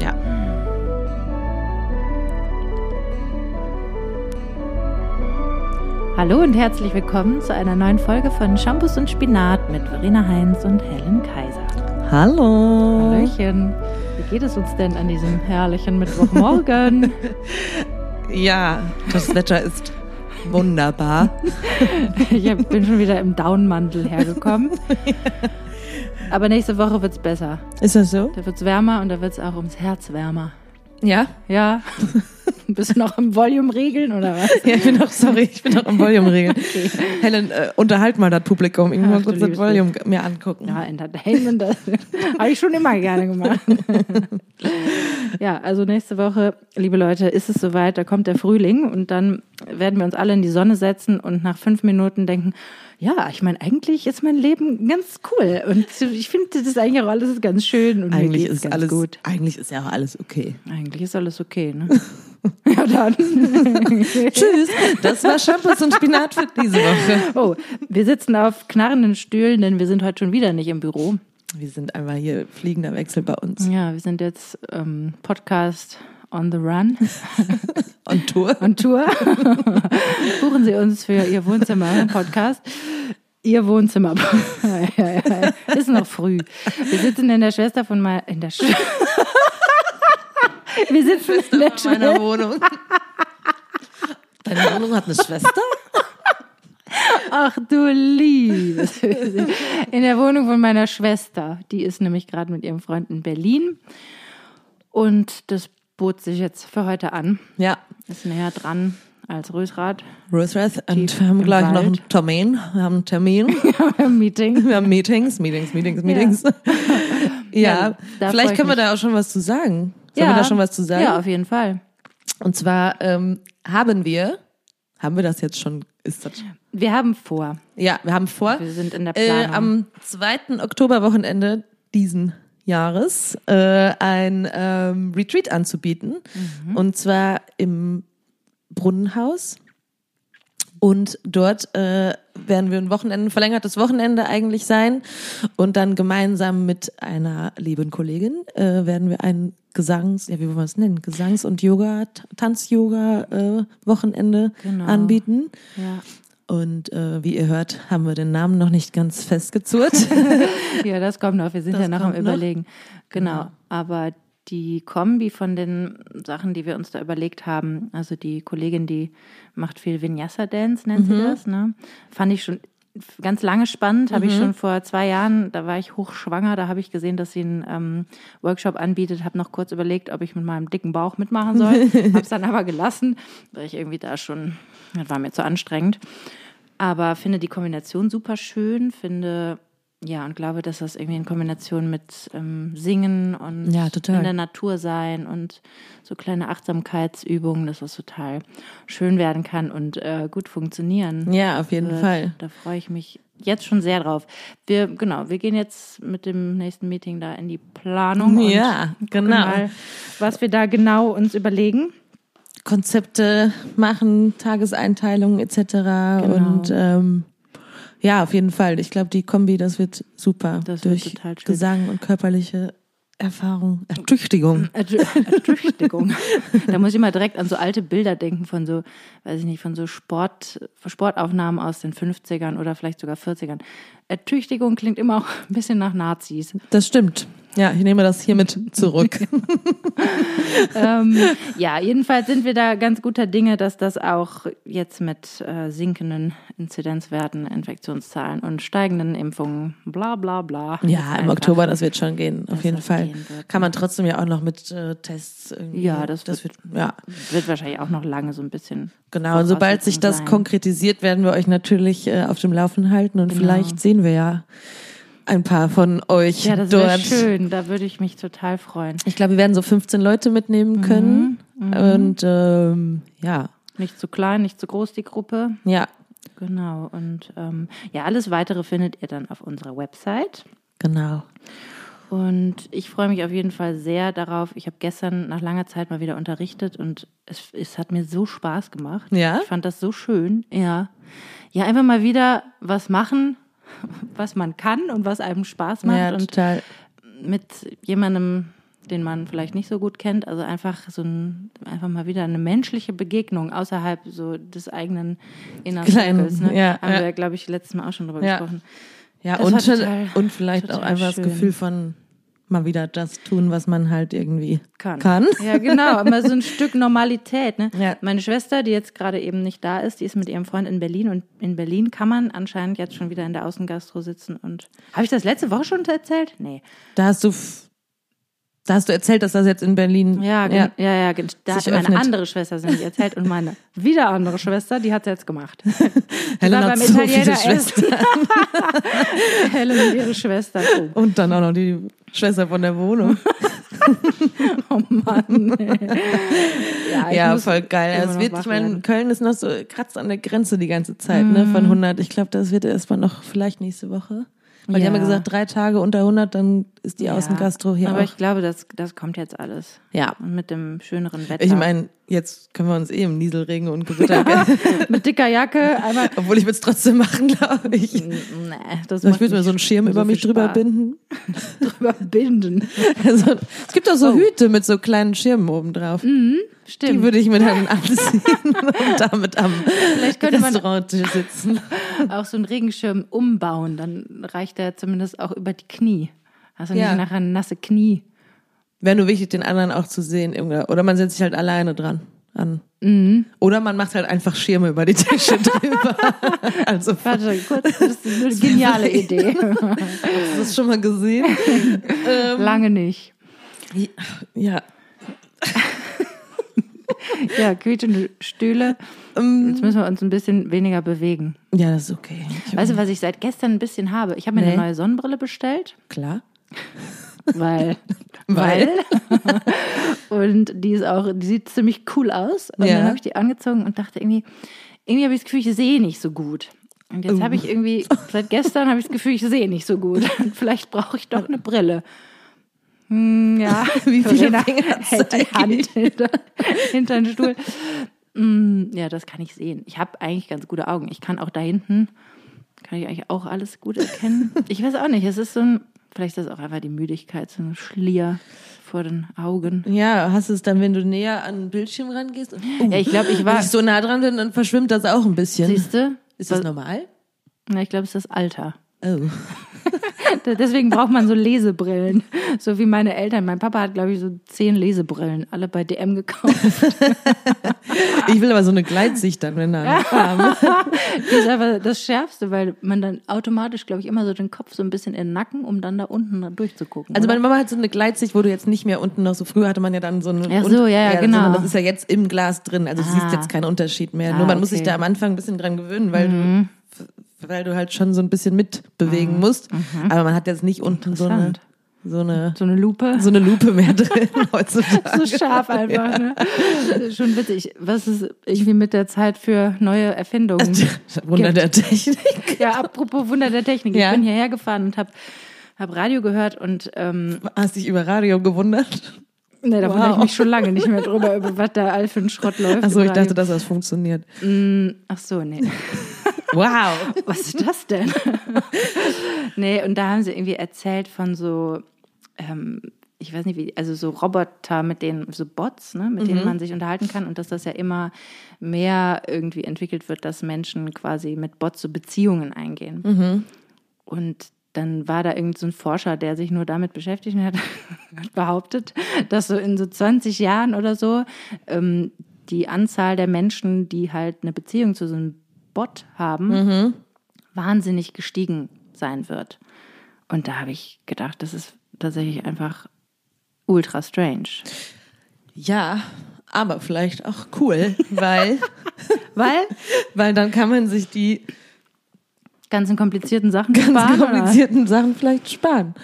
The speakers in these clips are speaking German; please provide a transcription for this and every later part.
Ja. Hallo und herzlich willkommen zu einer neuen Folge von Shampoos und Spinat mit Verena Heinz und Helen Kaiser. Hallo. Hallöchen. Wie geht es uns denn an diesem herrlichen Mittwochmorgen? Ja, das Wetter ist wunderbar. ich bin schon wieder im Downmantel hergekommen. Aber nächste Woche wird's besser. Ist das so? Da wird's wärmer und da wird's auch ums Herz wärmer. Ja. Ja. Bist du noch im Volume regeln oder was? Ja, ich bin noch, sorry, ich bin noch im Volume regeln. Helen, äh, unterhalt mal das Publikum. Ich muss das Volume mir angucken. Ja, Entertainment, das habe ich schon immer gerne gemacht. ja, also nächste Woche, liebe Leute, ist es soweit, da kommt der Frühling und dann werden wir uns alle in die Sonne setzen und nach fünf Minuten denken, ja, ich meine, eigentlich ist mein Leben ganz cool und ich finde, das ist eigentlich auch alles ganz schön und Eigentlich ist ganz alles, gut. eigentlich ist ja auch alles okay. Eigentlich ist alles okay, ne? ja, dann. Tschüss. Das war Shampoos und Spinat für diese Woche. Oh, wir sitzen auf knarrenden Stühlen, denn wir sind heute schon wieder nicht im Büro. Wir sind einmal hier fliegender Wechsel bei uns. Ja, wir sind jetzt ähm, Podcast on the run. On Tour. on Tour. Buchen Sie uns für Ihr Wohnzimmer-Podcast. Ihr Wohnzimmer. ja, ja, ja. Ist noch früh. Wir sitzen in der Schwester von mal in der Sch Wir sitzen in der in Schwester. meiner Wohnung. Deine Wohnung hat eine Schwester? Ach du liebes. In der Wohnung von meiner Schwester. Die ist nämlich gerade mit ihrem Freund in Berlin. Und das bot sich jetzt für heute an. Ja. Ist näher dran als Rösrad. Rosrath und wir haben gleich noch einen Wald. Termin. Wir haben einen Termin. Meeting. Wir haben Meetings, Meetings, Meetings, Meetings. Ja, Ja, freu vielleicht ich können wir da auch schon was zu sagen. Sollen wir da schon was zu sagen? Ja, auf jeden Fall. Und zwar ähm, haben wir, haben wir das jetzt schon, ist das, Wir haben vor. ja, wir haben vor, Wir sind in der äh, Planung. am zweiten Oktoberwochenende diesen Jahres äh, ein ähm, Retreat anzubieten. Mhm. Und zwar im Brunnenhaus. Und dort äh, werden wir ein Wochenende, ein verlängertes Wochenende eigentlich sein. Und dann gemeinsam mit einer lieben Kollegin äh, werden wir ein Gesangs, ja, wie wollen wir es nennen? Gesangs- und Yoga, Tanz-Yoga-Wochenende Genau. anbieten. ja. Und äh, wie ihr hört, haben wir den Namen noch nicht ganz festgezurrt. ja, das kommt noch. Wir sind Das ja noch am noch. Überlegen. Genau. Aber die Kombi von den Sachen, die wir uns da überlegt haben, also die Kollegin, die macht viel Vinyasa Dance, nennt Mhm. sie das, ne? Fand ich schon ganz lange spannend. Habe ich Mhm. schon vor zwei Jahren, da war ich hochschwanger, da habe ich gesehen, dass sie einen ähm, Workshop anbietet. Habe noch kurz überlegt, ob ich mit meinem dicken Bauch mitmachen soll. habe es dann aber gelassen, weil ich irgendwie da schon, das war mir zu anstrengend. Aber finde die Kombination super schön, finde, ja, und glaube, dass das irgendwie in Kombination mit ähm, Singen und Ja, in der Natur sein und so kleine Achtsamkeitsübungen, dass das total schön werden kann und äh, gut funktionieren. ja, auf jeden wird. Fall. Da freue ich mich jetzt schon sehr drauf. Wir, genau, wir gehen jetzt mit dem nächsten Meeting da in die Planung. Ja, genau. Mal, was wir da genau uns überlegen. Konzepte machen, Tageseinteilungen etc. Genau. Und ähm, ja, auf jeden Fall. Ich glaube, die Kombi, das wird super. Das wird Durch schön. Gesang und körperliche Erfahrung, Ertüchtigung. Ertü- Ertüchtigung. da muss ich mal direkt an so alte Bilder denken von so, weiß ich nicht, von so Sport, Sportaufnahmen aus den 50ern oder vielleicht sogar 40ern. Ertüchtigung klingt immer auch ein bisschen nach Nazis. Das stimmt. Ja, ich nehme das hiermit zurück. ähm, ja, jedenfalls sind wir da ganz guter Dinge, dass das auch jetzt mit äh, sinkenden Inzidenzwerten, Infektionszahlen und steigenden Impfungen, bla bla bla. ja, im Oktober, das wird schon gehen, auf jeden Fall. wird, Kann man trotzdem ja auch noch mit äh, Tests irgendwie. Ja, das das wird, ja. Wird wahrscheinlich auch noch lange so ein bisschen. Genau, und sobald sich das sein. konkretisiert, werden wir euch natürlich äh, auf dem Laufen halten und Genau. vielleicht sehen wir ja ein paar von euch Ja, das wäre dort. schön. Da würde ich mich total freuen. Ich glaube, wir werden so 15 Leute mitnehmen können. Und ähm, ja, Nicht zu klein, nicht zu groß die Gruppe. ja, Genau. Und ähm, ja, alles weitere findet ihr dann auf unserer Website. genau. Und ich freue mich auf jeden Fall sehr darauf. Ich habe gestern nach langer Zeit mal wieder unterrichtet und es, es hat mir so Spaß gemacht. Ja? Ich fand das so schön. Ja. Ja, einfach mal wieder was machen, was man kann und was einem Spaß macht. Ja, und total. mit jemandem den man vielleicht nicht so gut kennt. Also einfach so ein, einfach mal wieder eine menschliche Begegnung außerhalb so des eigenen Inner Kleinen, Circles. Ne? ja, Haben ja. wir, glaube ich, letztes Mal auch schon drüber Ja. gesprochen. Ja, Das und, total- und vielleicht auch einfach das schön. Gefühl von mal wieder das tun, was man halt irgendwie Kann. kann. Ja, genau, aber so ein Stück Normalität. Ne? Ja. Meine Schwester, die jetzt gerade eben nicht da ist, die ist mit ihrem Freund in Berlin und in Berlin kann man anscheinend jetzt schon wieder in der Außengastro sitzen und habe ich das letzte Woche schon erzählt? Nee. Da hast du, da hast du erzählt, dass das jetzt in Berlin. Ja, ja, ja, ja da hat meine öffnet. andere Schwester es nämlich erzählt und meine wieder andere Schwester, die hat es jetzt gemacht. Helen hat beim so Italiener viele. Schwestern. Helen und ihre Schwester. Oh, Und dann auch noch die Schwester von der Wohnung. oh Mann. ja, ich ja, muss voll geil. Es wird, ich meine. Köln ist noch so kratzt an der Grenze die ganze Zeit, ne, Mhm. von 100. Ich glaube, das wird erstmal noch vielleicht nächste Woche. Weil die haben ja Ja. gesagt, drei Tage unter 100, dann ist die Ja, Außengastro hier Aber auch. ich glaube, das, das kommt jetzt alles. ja. Und mit dem schöneren Wetter. Ich meine, jetzt können wir uns eh im Nieselregen und Gewitter, mit dicker Jacke, einmal. obwohl ich würde es trotzdem machen, glaube ich. Nee, das Ich macht würde mir so einen Schirm so über mich drüber Spaß. binden. Drüber binden. Also, es gibt auch so Oh. Hüte mit so kleinen Schirmen oben drauf. Die Stimmt. würde ich mir dann anziehen und damit am Vielleicht könnte man Restauranttisch sitzen. auch so einen Regenschirm umbauen. Dann reicht der zumindest auch über die Knie. Also Ja. nicht nachher nasse Knie. Wäre nur wichtig, den anderen auch zu sehen. Oder man setzt sich halt alleine dran an. Mhm. Oder man macht halt einfach Schirme über die Tische drüber. also, hast Warte, kurz, das ist eine geniale Idee. du das schon mal gesehen? Lange nicht. Ja. Ja, quietschende Stühle. Jetzt müssen wir uns ein bisschen weniger bewegen. Ja, das ist okay. Ich, Weißt du, was ich seit gestern ein bisschen habe? Ich habe mir Nee. eine neue Sonnenbrille bestellt, klar. weil. Weil? und die ist auch, die sieht ziemlich cool aus. Und Ja. dann habe ich die angezogen und dachte irgendwie, irgendwie habe ich das Gefühl, ich sehe nicht so gut. Und jetzt habe ich irgendwie, seit gestern habe ich das Gefühl, ich sehe nicht so gut. Und vielleicht brauche ich doch eine Brille. Hm, ja, Wie viele hält die Hand hinter, hinter den Stuhl. Hm, ja, das kann ich sehen. Ich habe eigentlich ganz gute Augen. Ich kann auch da hinten, kann ich eigentlich auch alles gut erkennen. Ich weiß auch nicht, es ist so ein, vielleicht ist das auch einfach die Müdigkeit, so ein Schlier vor den Augen. Ja, hast du es dann, wenn du näher an den Bildschirm rangehst? Und, oh, Ja, ich glaube, ich war, wenn ich so nah dran bin, dann verschwimmt das auch ein bisschen. siehst du? Ist das normal? Ja, ich glaube, es ist das Alter. Oh. Deswegen braucht man so Lesebrillen. So wie meine Eltern. Mein Papa hat, glaube ich, so zehn Lesebrillen, alle bei DM gekauft. Ich will aber so eine Gleitsicht dann, wenn dann haben. Das ist aber das Schärfste, weil man dann automatisch, glaube ich, immer so den Kopf so ein bisschen in den Nacken, um dann da unten durchzugucken. Also oder? meine Mama hat so eine Gleitsicht, wo du jetzt nicht mehr unten noch so früher hatte man ja dann so eine Ach so, ja, ja, genau. Das ist ja jetzt im Glas drin, also du Ah. siehst jetzt keinen Unterschied mehr. Ah, Nur man muss sich okay. Mhm. da am Anfang ein bisschen dran gewöhnen, weil du weil du halt schon so ein bisschen mitbewegen musst, aber man hat jetzt nicht unten so eine Mhm. So eine so eine Lupe. so eine Lupe mehr drin heutzutage. so scharf einfach, ne? Schon witzig. Was ist irgendwie mit der Zeit für neue Erfindungen? Wunder der Technik. ja, apropos Wunder der Technik. Ja. Ich bin hierher gefahren und habe hab Radio gehört und ähm, Hast dich über Radio gewundert? Ne, da Wow. wundere ich mich schon lange nicht mehr drüber, über was da all für ein Schrott läuft. Achso, ich dachte, dass das funktioniert. Ach so, nee. Wow. Was ist das denn? nee, und da haben sie irgendwie erzählt von so, ähm, ich weiß nicht wie, also so Roboter, mit denen, so Bots, ne, mit denen man sich unterhalten kann und dass das ja immer mehr irgendwie entwickelt wird, dass Menschen quasi mit Bots so Beziehungen eingehen. Und dann war da irgend so ein Forscher, der sich nur damit beschäftigt hat, hat behauptet, dass so in so 20 Jahren oder so ähm, die Anzahl der Menschen, die halt eine Beziehung zu so einem Bot haben, wahnsinnig gestiegen sein wird. Und da habe ich gedacht, das ist tatsächlich einfach ultra strange. Ja, aber vielleicht auch cool, weil Weil weil dann kann man sich die ganzen komplizierten Sachen ganz sparen, oder? komplizierten Sachen vielleicht sparen.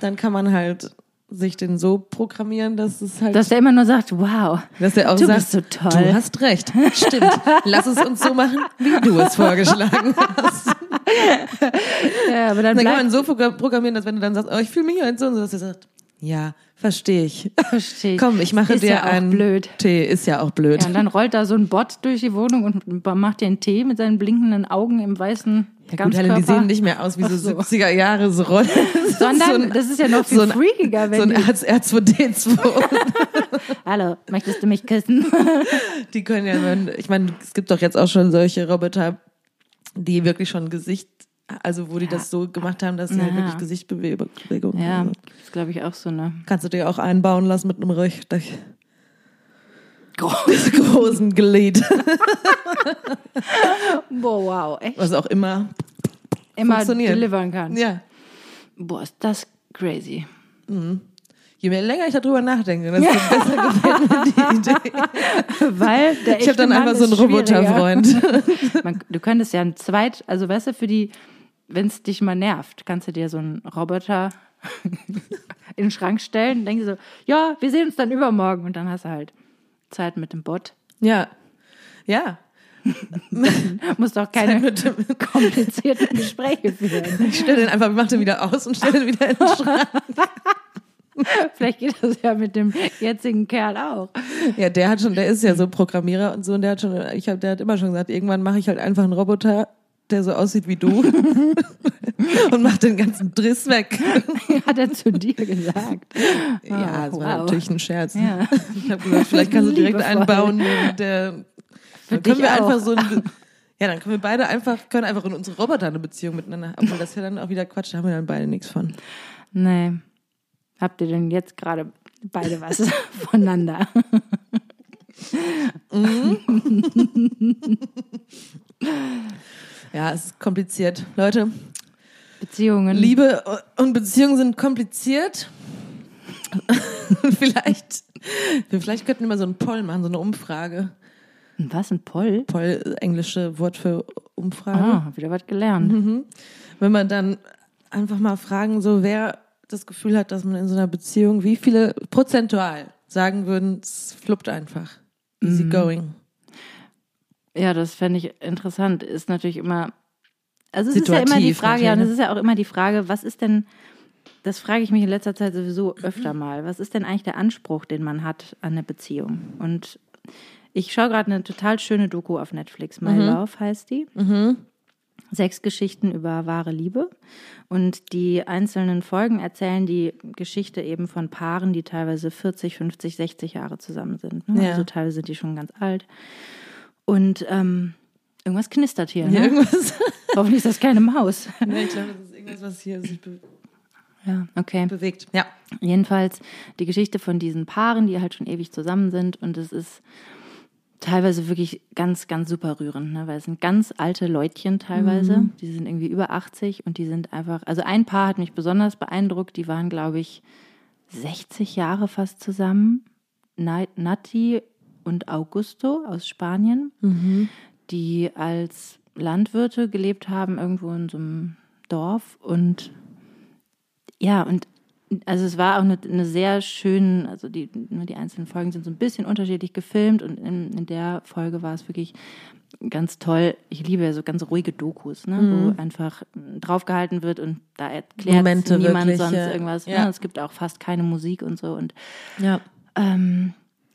Dann kann man halt sich den so programmieren, dass es halt, Dass der immer nur sagt, wow, dass der auch du sagt, bist so toll. du hast recht, stimmt. Lass es uns so machen, wie du es vorgeschlagen hast. ja, aber dann Dann kann man so pro- programmieren, dass wenn du dann sagst, oh, ich fühle mich heute so und so, dass er sagt, ja, verstehe ich. verstehe ich. Komm, ich mache ist dir ja auch einen blöd. Tee, ist ja auch blöd. Ja, und dann rollt da so ein Bot durch die Wohnung und macht dir einen Tee mit seinen blinkenden Augen im weißen Ja, gut, Helen, die sehen nicht mehr aus wie so, so. 70er Jahre so Rollen. Sondern, so ein, das ist ja noch viel so ein- freakiger, wenn so ein die, Erz, R2D2. Hallo, möchtest du mich küssen? Die können ja, wenn- ich meine, es gibt doch jetzt auch schon solche Roboter, die wirklich schon Gesicht, also wo die das so gemacht haben, dass sie halt Ja. wirklich Gesichtsbewegungen ja, haben. das glaube ich auch so eine Kannst du dir auch einbauen lassen mit einem richtig großen Glied. Boah, wow, echt Was auch immer. immer funktioniert. delivern kann. Ja. Boah, ist das crazy. Je mehr länger ich darüber nachdenke, desto besser gefällt mir die Idee. Weil der Ich habe dann einfach so einen Roboterfreund. Du könntest ja ein zweit, also weißt du, für die, wenn es dich mal nervt, kannst du dir so einen Roboter in den Schrank stellen und denkst so, ja, wir sehen uns dann übermorgen und dann hast du halt Zeit mit dem Bot. Ja. Ja. Musst auch keine komplizierten Gespräche führen. Ich stelle den einfach, mach den wieder aus und stelle den wieder in den Schrank. Vielleicht geht das ja mit dem jetzigen Kerl auch. Ja, der hat schon, der ist ja so Programmierer und so und der hat schon, ich habe, der hat immer schon gesagt, irgendwann mache ich halt einfach einen Roboter, der so aussieht wie du und macht den ganzen Driss weg. Hat er zu dir gesagt. ja, das war wow. natürlich ein Scherz. Ja. Ich habe gesagt, vielleicht kannst du direkt Liebevoll. einbauen, der dann können wir einfach auch. so ein, ja, dann können wir beide einfach, können einfach in unsere Roboter eine Beziehung miteinander haben. Das ist ja dann auch wieder Quatsch, da haben wir dann beide nichts von. Nee. Habt ihr denn jetzt gerade beide was voneinander? Ja, es ist kompliziert. Leute, Beziehungen. Liebe und Beziehungen sind kompliziert. vielleicht, vielleicht könnten wir mal so einen Poll machen, so eine Umfrage. Was, ein Poll? Poll, englische Wort für Umfrage. Ah, hab wieder was gelernt. Wenn man dann einfach mal fragen, so wer das Gefühl hat, dass man in so einer Beziehung, wie viele prozentual sagen würden, es fluppt einfach. Easy going. Ja, das fände ich interessant. Ist natürlich immer, also es ist ja immer die Situativ Frage, ja, und es natürlich, ist ja auch immer die Frage, was ist denn, das frage ich mich in letzter Zeit sowieso öfter mal, was ist denn eigentlich der Anspruch, den man hat an eine Beziehung? Und ich schaue gerade eine total schöne Doku auf Netflix, My Love heißt die. Sechs Geschichten über wahre Liebe. Und die einzelnen Folgen erzählen die Geschichte eben von Paaren, die teilweise 40, 50, 60 Jahre zusammen sind. Ne? Ja. Also teilweise sind die schon ganz alt. Und ähm, irgendwas knistert hier. Ja, Ne? irgendwas. Hoffentlich ist das keine Maus. nee, ich glaube, das ist irgendwas, was hier sich be Ja, okay. bewegt. Ja. Jedenfalls die Geschichte von diesen Paaren, die halt schon ewig zusammen sind. Und es ist teilweise wirklich ganz, ganz super rührend, ne? weil es sind ganz alte Leutchen teilweise. Die sind irgendwie über 80 und die sind einfach, also ein Paar hat mich besonders beeindruckt. Die waren, glaube ich, 60 Jahre fast zusammen. Na- Nati und Augusto aus Spanien, die als Landwirte gelebt haben, irgendwo in so einem Dorf und ja, und also es war auch eine, eine sehr schön, also die, ne, die einzelnen Folgen sind so ein bisschen unterschiedlich gefilmt und in, in der Folge war es wirklich ganz toll. Ich liebe ja so ganz ruhige Dokus, ne, wo einfach draufgehalten wird und da erklärt Momente niemand wirklich, sonst ja. irgendwas. Ja. Ne? Es gibt auch fast keine Musik und so und Ja. ähm,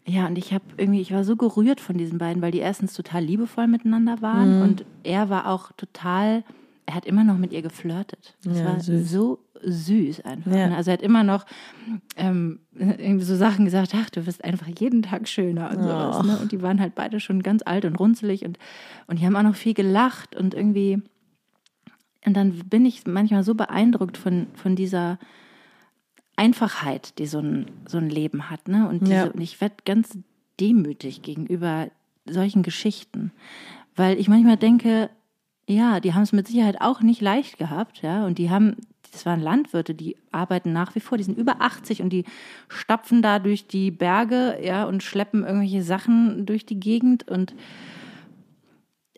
ja, und ich habe irgendwie, ich war so gerührt von diesen beiden, weil die erstens total liebevoll miteinander waren und er war auch total, er hat immer noch mit ihr geflirtet. Das Ja, war süß. so süß einfach. Ja. ne? Also er hat immer noch ähm, irgendwie so Sachen gesagt, ach, du wirst einfach jeden Tag schöner und sowas. Ne? Und die waren halt beide schon ganz alt und runzelig und, und die haben auch noch viel gelacht und irgendwie, und dann bin ich manchmal so beeindruckt von, von dieser Einfachheit, die so ein, so ein Leben hat. Ne? Und, diese, Ja. und ich werde ganz demütig gegenüber solchen Geschichten. Weil ich manchmal denke, ja, die haben es mit Sicherheit auch nicht leicht gehabt, ja. Und die haben, das waren Landwirte, die arbeiten nach wie vor, die sind über 80 und die stapfen da durch die Berge, ja, und schleppen irgendwelche Sachen durch die Gegend und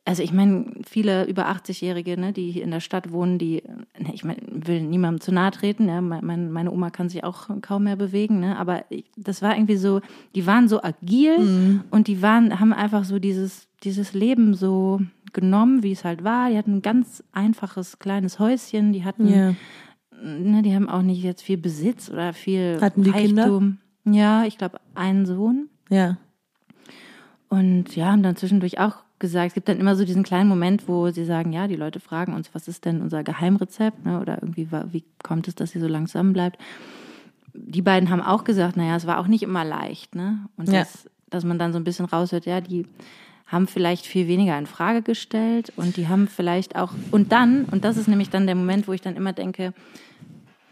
also ich meine, viele über 80-Jährige, ne, die hier in der Stadt wohnen, die, ne, ich mein, will niemandem zu nahe treten, ja, mein, meine Oma kann sich auch kaum mehr bewegen, ne, aber ich, das war irgendwie so, die waren so agil und die waren, haben einfach so dieses, dieses Leben so genommen, wie es halt war. Die hatten ein ganz einfaches kleines Häuschen, die hatten, Ja. ne, die haben auch nicht jetzt viel Besitz oder viel Hatten die Kinder? Ja, ich glaube, einen Sohn. Ja. Und ja, haben dann zwischendurch auch gesagt, es gibt dann immer so diesen kleinen Moment, wo sie sagen, ja, die Leute fragen uns, was ist denn unser Geheimrezept, ne? oder irgendwie, wie kommt es, dass sie so langsam bleibt? Die beiden haben auch gesagt, naja, es war auch nicht immer leicht, ne? Und Ja. das, dass man dann so ein bisschen raushört, ja, die haben vielleicht viel weniger in Frage gestellt und die haben vielleicht auch, und dann, und das ist nämlich dann der Moment, wo ich dann immer denke,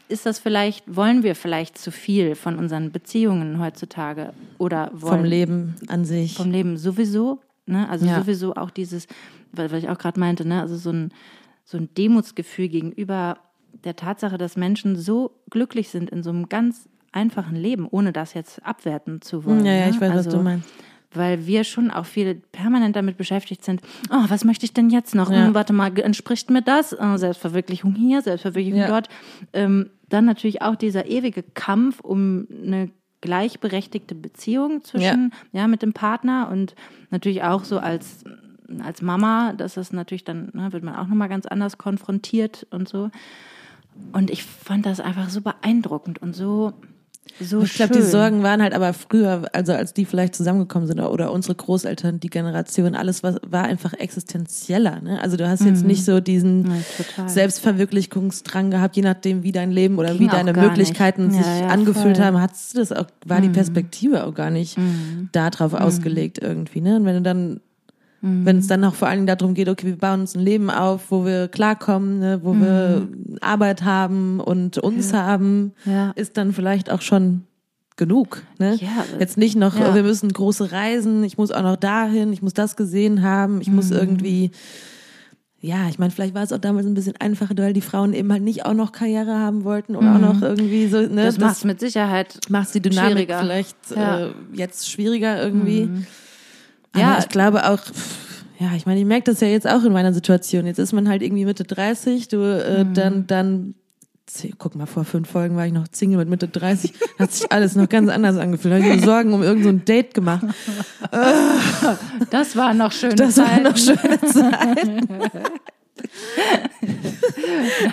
ist das vielleicht, wollen wir vielleicht zu viel von unseren Beziehungen heutzutage oder wollen Vom Leben an sich. vom Leben sowieso, ne? Also Ja. sowieso auch dieses, weil, weil ich auch gerade meinte, ne? Also so ein, so ein Demutsgefühl gegenüber der Tatsache, dass Menschen so glücklich sind in so einem ganz einfachen Leben, ohne das jetzt abwerten zu wollen. ja, ja, ne? ich weiß, was also, du meinst. Weil wir schon auch viele permanent damit beschäftigt sind, oh, was möchte ich denn jetzt noch? Ja. Hm, warte mal, entspricht mir das? Oh, Selbstverwirklichung hier, Selbstverwirklichung Ja. dort. Ähm, dann natürlich auch dieser ewige Kampf um eine gleichberechtigte Beziehung zwischen, ja, mit dem Partner und natürlich auch so als, als Mama, das ist natürlich dann, ne, wird man auch nochmal ganz anders konfrontiert und so. Und ich fand das einfach so beeindruckend und so, so Ich glaube, die Sorgen waren halt aber früher, also als die vielleicht zusammengekommen sind oder unsere Großeltern, die Generation, alles was war einfach existenzieller. Ne? Also du hast jetzt nicht so diesen Mhm. Ja. Selbstverwirklichungsdrang gehabt, je nachdem, wie dein Leben oder Ging wie deine Möglichkeiten nicht. sich Ja, ja, angefühlt voll. Mhm. haben, du das auch, war die Perspektive auch gar nicht darauf ausgelegt irgendwie. Ne? Und wenn du dann Mhm. wenn es dann auch vor allen Dingen darum geht, okay, wir bauen uns ein Leben auf, wo wir klarkommen, ne, wo wir Arbeit haben und uns haben, Mhm. Ja. ist dann vielleicht auch schon genug. Ne? Ja, Jetzt nicht noch, ja. wir müssen große Reisen, ich muss auch noch dahin, ich muss das gesehen haben, ich Mhm. muss irgendwie, ja, ich meine, vielleicht war es auch damals ein bisschen einfacher, weil die Frauen eben halt nicht auch noch Karriere haben wollten oder auch noch irgendwie so, ne? Mhm. das macht mit Sicherheit macht die Dynamik schwieriger. vielleicht Ja. äh, jetzt schwieriger irgendwie. Ja. Aber ich glaube auch, ja, ich meine, ich merke das ja jetzt auch in meiner Situation. Jetzt ist man halt irgendwie Mitte 30, du äh, dann, dann, z- guck mal, vor fünf Folgen war ich noch Single mit Mitte 30, hat sich alles noch ganz anders angefühlt. Da habe ich mir Sorgen um irgendein so ein Date gemacht. Das war noch schön. Das waren noch schöne Zeiten.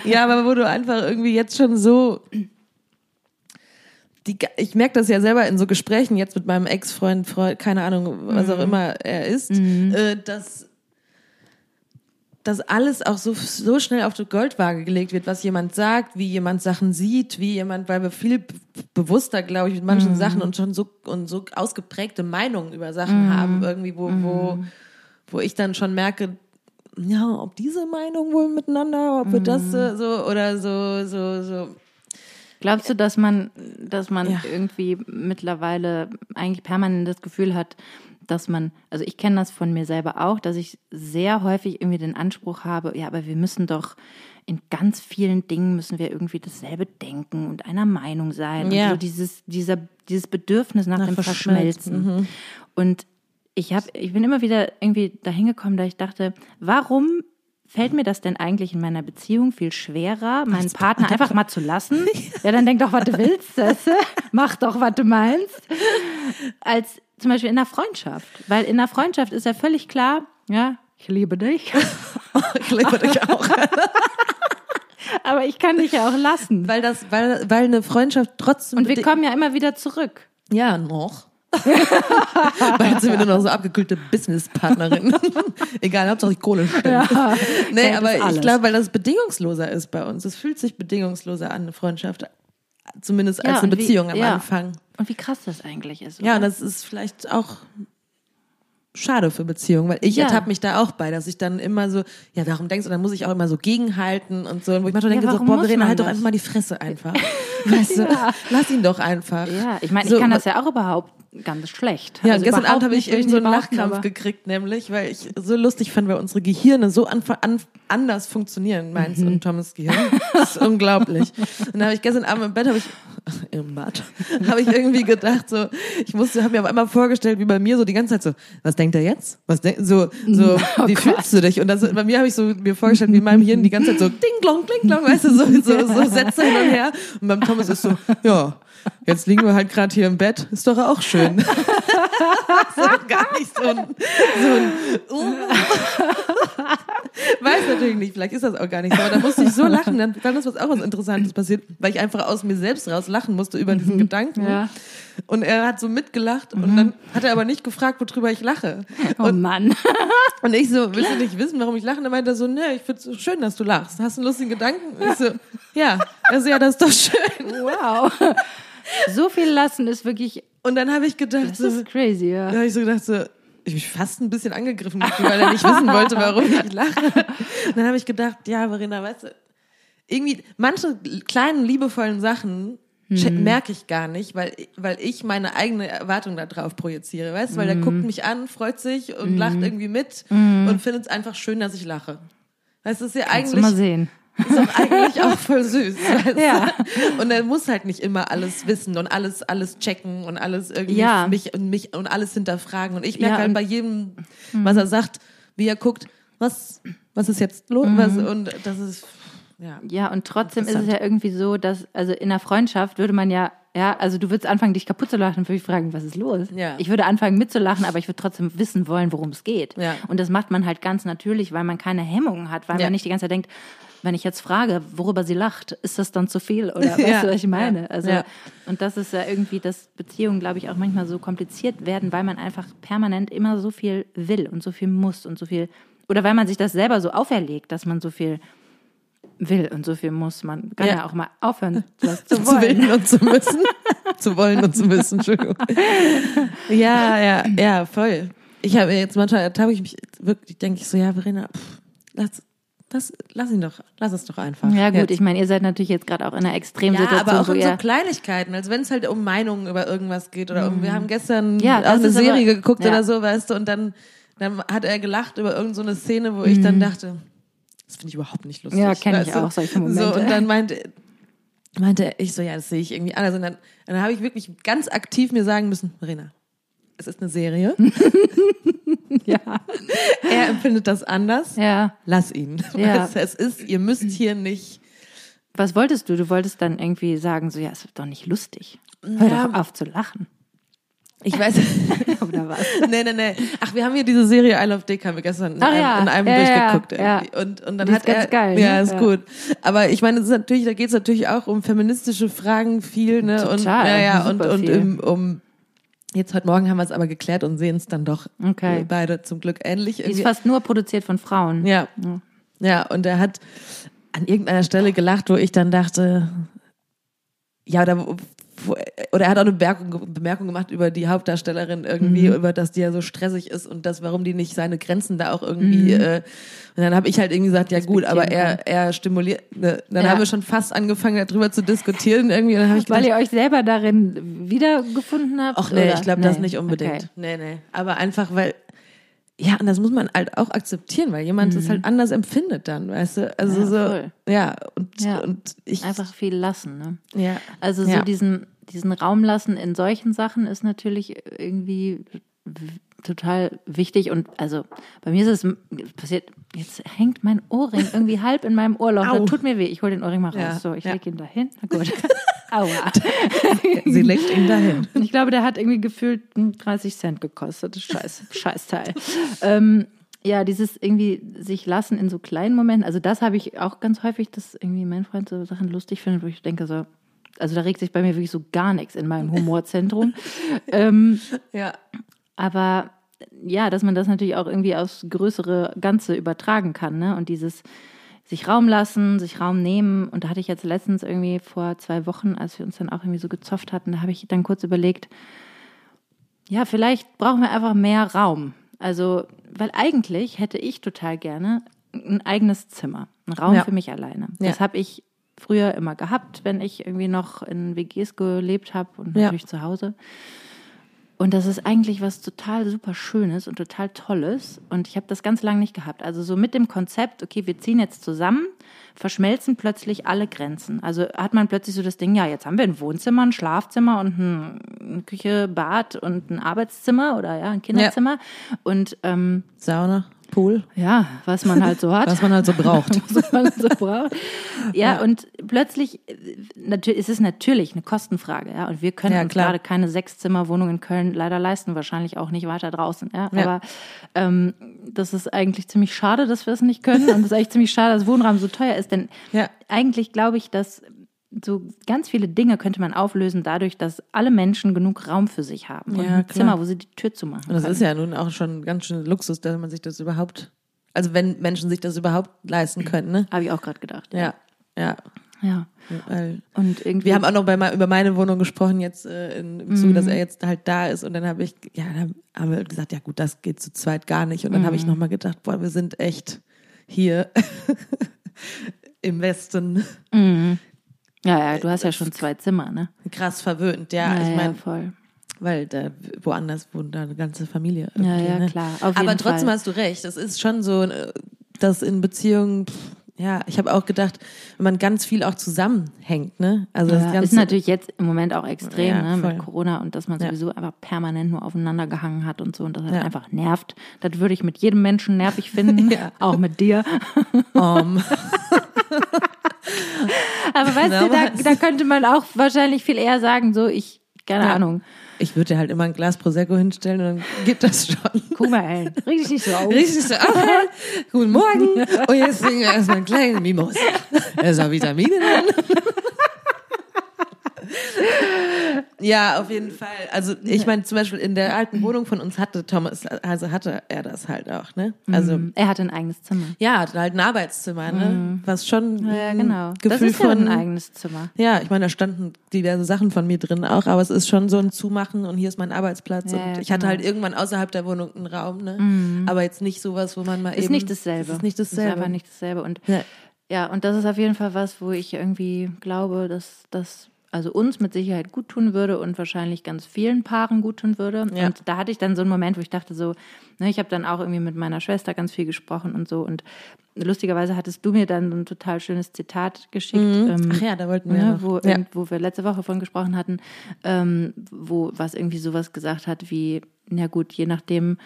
ja, aber wo du einfach irgendwie jetzt schon so. Die, ich merke das ja selber in so Gesprächen jetzt mit meinem Ex-Freund, Freund, keine Ahnung, was auch immer er ist, äh, dass, dass alles auch so, so schnell auf die Goldwaage gelegt wird, was jemand sagt, wie jemand Sachen sieht, wie jemand, weil wir viel bewusster, glaube ich, mit manchen Sachen und schon so, und so ausgeprägte Meinungen über Sachen haben, irgendwie, wo, wo, wo ich dann schon merke, ja, ob diese Meinung wohl miteinander, ob wir das äh, so oder so, so, so. Glaubst du, dass man, dass man Ja. irgendwie mittlerweile eigentlich permanent das Gefühl hat, dass man, also ich kenne das von mir selber auch, dass ich sehr häufig irgendwie den Anspruch habe, ja, aber wir müssen doch in ganz vielen Dingen müssen wir irgendwie dasselbe denken und einer Meinung sein. Ja. Und so dieses, dieser, dieses Bedürfnis nach, Nach dem Verschmelzen, Mhm. Verschmelzen. Und ich habe, ich bin immer wieder irgendwie dahin gekommen, da ich dachte, warum fällt mir das denn eigentlich in meiner Beziehung viel schwerer, meinen Partner einfach mal zu lassen? Ja, dann denk doch, was du willst, Sesse. Mach doch, was du meinst. Als zum Beispiel in der Freundschaft. Weil in der Freundschaft ist ja völlig klar, ja, ich liebe dich, Ich liebe dich auch. aber ich kann dich ja auch lassen. weil das, weil, weil eine Freundschaft trotzdem. Und wir kommen ja immer wieder zurück. Ja, noch. Bald sind wir nur noch so abgekühlte Businesspartnerin. Egal, Hauptsache die Kohle stimmt. nee, Geld ist aber ich glaube, weil das bedingungsloser ist bei uns. Es fühlt sich bedingungsloser an, eine Freundschaft. Zumindest als Ja, eine und wie- Beziehung am ja. Anfang. Und wie krass das eigentlich ist. Ja, oder? und das ist vielleicht auch schade für Beziehungen, weil ich Ja. ertappe mich da auch bei, dass ich dann immer so, ja, warum denkst du, dann muss ich auch immer so gegenhalten und so. Und wo ich manchmal denke, so, boah, Verena, man halt doch das? einfach mal die Fresse einfach. Weißt du, lass ihn doch einfach. ja, ich meine, So, ich kann das ja auch überhaupt ganz schlecht. Ja, Also gestern Abend habe ich irgendwie so einen Lachkrampf gekriegt, nämlich, weil ich so lustig fand, weil unsere Gehirne so an, an, anders funktionieren, meins Mhm. und Thomas Gehirn. Das ist unglaublich. Und da habe ich gestern Abend im Bett, habe ich, im Bad, habe ich irgendwie gedacht, so, ich musste, habe mir auf einmal vorgestellt, wie bei mir so die ganze Zeit so, was denkt er jetzt? Was denkt, so, so, Oh wie fühlst du dich? Und das, bei mir habe ich so mir vorgestellt, wie in meinem Hirn die ganze Zeit so, ding, klong, kling, klong, weißt du, so, so, so Sätze hin und her. Und beim Thomas ist so, ja, jetzt liegen wir halt gerade hier im Bett, ist doch auch schön. das ist gar nicht so ein, so ein uh. Weiß natürlich nicht, vielleicht ist das auch gar nicht so, aber da musste ich so lachen, dann, dann ist was auch was Interessantes passiert, weil ich einfach aus mir selbst raus lachen musste über diesen Gedanken. Ja. Und er hat so mitgelacht und dann hat er aber nicht gefragt, worüber ich lache. Oh Mann. Und ich so, willst du nicht wissen, warum ich lache? Und er meinte so, ne, ich find's so schön, dass du lachst. Hast du einen lustigen Gedanken? Und ich so, ja. Also ja, das ist doch schön. Wow. So viel lassen ist wirklich, Und dann habe ich gedacht, das so, ist crazy, ja. da habe ich so gedacht, so, ich mich fast ein bisschen angegriffen, gefühlt, weil er nicht wissen wollte, warum ich lache. Und dann habe ich gedacht, ja, Verena, weißt du, irgendwie manche kleinen liebevollen Sachen che- merke ich gar nicht, weil, weil ich meine eigene Erwartung da drauf projiziere, weißt du, weil der guckt mich an, freut sich und lacht irgendwie mit und findet es einfach schön, dass ich lache. Weißt du, das ist ja Kannst eigentlich mal sehen. Ist doch eigentlich auch voll süß. Weißt Ja. Und er muss halt nicht immer alles wissen und alles, alles checken und alles irgendwie Ja. mich und mich und alles hinterfragen. Und ich merke Ja, halt bei jedem, was er sagt, wie er guckt, was, was ist jetzt los? Mhm. Was, und das ist, ja. Ja, und trotzdem ist es ja irgendwie so, dass, also in einer Freundschaft würde man ja, ja, also du würdest anfangen, dich kaputt zu lachen, und würde ich fragen, was ist los? Ja. Ich würde anfangen mitzulachen, aber ich würde trotzdem wissen wollen, worum es geht. Ja. Und das macht man halt ganz natürlich, weil man keine Hemmungen hat, weil Ja. man nicht die ganze Zeit denkt, wenn ich jetzt frage, worüber sie lacht, ist das dann zu viel? Oder weißt Ja. du, was ich meine? Also, Ja. und das ist ja irgendwie, dass Beziehungen, glaube ich, auch manchmal so kompliziert werden, weil man einfach permanent immer so viel will und so viel muss und so viel, oder weil man sich das selber so auferlegt, dass man so viel will und so viel muss. Man kann ja, Ja. auch mal aufhören, das zu Zu wollen. willen und zu müssen. zu wollen und zu müssen, Entschuldigung. Ja, ja, ja, voll. Ich habe jetzt manchmal ertappe ich mich wirklich, denke ich so, ja, Verena, pff, lass, das, lass ihn doch, lass es doch einfach. Ja gut, Jetzt. ich meine, ihr seid natürlich jetzt gerade auch in einer Ja, Extremsituation, aber auch in so Kleinigkeiten, als wenn es halt um Meinungen über irgendwas geht oder um, wir haben gestern Mhm. Ja, auch eine ist aber- Serie geguckt ja. oder so, weißt du, und dann, dann hat er gelacht über irgendeine so eine Szene, wo ich Mhm. dann dachte, das finde ich überhaupt nicht lustig. Ja, kenn ich du? auch, solche Momente. So, und dann meinte, meinte ich so, ja, das sehe ich irgendwie anders. Und dann, dann habe ich wirklich ganz aktiv mir sagen müssen, Marina, es ist eine Serie. ja, er empfindet das anders. ja. Lass ihn. Ja. Es ist, ihr müsst hier nicht. Was wolltest du? Du wolltest dann irgendwie sagen, so ja, es ist doch nicht lustig. Hör Ja. doch auf zu lachen. Ich weiß. Oder was? nee, nee, nee. Ach, wir haben hier diese Serie I Love Dick, haben wir gestern in Ach einem, ja. in einem Ja, durchgeguckt. ja. irgendwie. Und, und dann Die hat ist ganz er, geil, Ja, ne? ist gut. Aber ich meine, es ist natürlich, da geht es natürlich auch um feministische Fragen viel, ne? Und, Total, ja, ja, und, und um, um, jetzt heute Morgen haben wir es aber geklärt und sehen es dann doch Okay. wir beide zum Glück ähnlich. Die ist fast nur produziert von Frauen. Ja. Ja, und er hat an irgendeiner Stelle gelacht, wo ich dann dachte, ja, wo- oder er hat auch eine Bemerkung, Bemerkung gemacht über die Hauptdarstellerin irgendwie, Mhm. über dass die ja so stressig ist und das, warum die nicht seine Grenzen da auch irgendwie. Äh, und dann habe ich halt irgendwie gesagt, ja gut, aber er, er stimuliert. Ne, dann Ja. haben wir schon fast angefangen, darüber zu diskutieren irgendwie. Dann habe ich Weil gedacht, ihr euch selber darin wiedergefunden habt? Ach nee, oder? ich glaube das Nee. nicht unbedingt. Okay. Nee, nee. Aber einfach, weil, ja, und das muss man halt auch akzeptieren, weil jemand es halt anders empfindet dann, weißt du? Also Mhm. Ja, so, voll. ja, und, Ja. und ich, Einfach viel lassen, ne? ja. Also so Ja. diesen, diesen Raum lassen in solchen Sachen ist natürlich irgendwie total wichtig und also bei mir ist es passiert, jetzt hängt mein Ohrring irgendwie halb in meinem Ohrloch. Au. Das tut mir weh. Ich hole den Ohrring mal raus. Ja, So, ich ja. leg ihn dahin. Na gut. Aua. Sie legt ihn dahin. Und ich glaube, der hat irgendwie gefühlt hm, 30 Cent gekostet. Scheiß, Scheißteil. ähm, ja, dieses irgendwie sich lassen in so kleinen Momenten. Also das habe ich auch ganz häufig, dass irgendwie mein Freund so Sachen lustig findet, wo ich denke so, also da regt sich bei mir wirklich so gar nichts in meinem Humorzentrum. ähm, Ja. aber ja, dass man das natürlich auch irgendwie aufs größere Ganze übertragen kann, ne? Und dieses sich Raum lassen, sich Raum nehmen. Und da hatte ich jetzt letztens irgendwie vor zwei Wochen, als wir uns dann auch irgendwie so gezofft hatten, da habe ich dann kurz überlegt, ja, vielleicht brauchen wir einfach mehr Raum. Also, weil eigentlich hätte ich total gerne ein eigenes Zimmer, einen Raum Ja. für mich alleine. Ja. Das habe ich früher immer gehabt, wenn ich irgendwie noch in WGs gelebt habe und Ja. natürlich zu Hause. Und das ist eigentlich was total super Schönes und total Tolles. Und ich habe das ganz lange nicht gehabt. Also so mit dem Konzept, okay, wir ziehen jetzt zusammen, verschmelzen plötzlich alle Grenzen. Also hat man plötzlich so das Ding, ja, jetzt haben wir ein Wohnzimmer, ein Schlafzimmer und ein, eine Küche, Bad und ein Arbeitszimmer oder ja, ein Kinderzimmer. Und ähm, Sauna. Pool. Ja, was man halt so hat. Was man halt so braucht. was man so braucht. Ja, und plötzlich äh, natürlich, ist es natürlich eine Kostenfrage, ja. Und wir können Ja, uns gerade keine Sechszimmerwohnung in Köln leider leisten, wahrscheinlich auch nicht weiter draußen, ja. Ja. Aber ähm, das ist eigentlich ziemlich schade, dass wir es nicht können. Und es ist eigentlich ziemlich schade, dass Wohnraum so teuer ist. Denn Ja. eigentlich glaube ich, dass so ganz viele Dinge könnte man auflösen dadurch, dass alle Menschen genug Raum für sich haben. Und Ja, ein. Zimmer, wo sie die Tür zumachen Und das können. ist ja nun auch schon ganz schön Luxus, dass man sich das überhaupt, also wenn Menschen sich das überhaupt leisten können, ne? Habe ich auch gerade gedacht. Ja, ja. ja. Weil Und irgendwie. wir haben auch noch bei, über meine Wohnung gesprochen jetzt äh, in, im Zuge, dass er jetzt halt da ist und dann habe ich, ja, dann haben wir gesagt, ja gut, das geht zu zweit gar nicht und dann habe ich nochmal gedacht, boah, wir sind echt hier im Westen ja, ja, du hast ja schon zwei Zimmer, ne? krass verwöhnt, ja, ja, ich ja, meine, voll. weil da woanders wohnt da eine ganze Familie. Ja, ja, ne? klar. Aber trotzdem Fall. hast du recht. Es ist schon so, äh, dass in Beziehungen, pff, ja, ich habe auch gedacht, wenn man ganz viel auch zusammenhängt, ne? Also das Ja, ganze ist natürlich jetzt im Moment auch extrem, Ja, ne, voll. mit Corona und dass man Ja. sowieso einfach permanent nur aufeinander gehangen hat und so und das halt Ja. einfach nervt. Das würde ich mit jedem Menschen nervig finden, Ja. auch mit dir. um, Aber weißt du, da, da könnte man auch wahrscheinlich viel eher sagen, so ich, keine Ja. Ahnung, ich würde halt immer ein Glas Prosecco hinstellen und dann geht das schon. guck mal, ey, dich nicht so auf. Richtig so, okay, guten Morgen. Und jetzt trinken wir erstmal einen kleinen Mimos. Da ist auch Vitamine drin. Ja, auf jeden Fall. Also ich meine, zum Beispiel in der alten Wohnung von uns hatte Thomas, also hatte er das halt auch, ne? Also Mhm. Er hatte ein eigenes Zimmer. ja, hatte halt ein Arbeitszimmer, ne? Was schon Mhm. Ja, genau. Gefühl das ist ja von ein eigenes Zimmer. Ja, ich meine, da standen diverse Sachen von mir drin auch, aber es ist schon so ein Zumachen und hier ist mein Arbeitsplatz Ja, und ich hatte genau. halt irgendwann außerhalb der Wohnung einen Raum, ne? Aber jetzt nicht sowas, wo man mal Ist eben nicht dasselbe. Ist nicht dasselbe. Ist einfach nicht dasselbe. Und Ja. Ja, und das ist auf jeden Fall was, wo ich irgendwie glaube, dass das also uns mit Sicherheit gut tun würde und wahrscheinlich ganz vielen Paaren gut tun würde. Ja. Und da hatte ich dann so einen Moment, wo ich dachte so, ne, ich habe dann auch irgendwie mit meiner Schwester ganz viel gesprochen und so. Und lustigerweise hattest du mir dann so ein total schönes Zitat geschickt. Ähm, Ach ja, da wollten wir ne, wo, ja. wo wir letzte Woche von gesprochen hatten, ähm, wo was irgendwie sowas gesagt hat wie, na gut, je nachdem,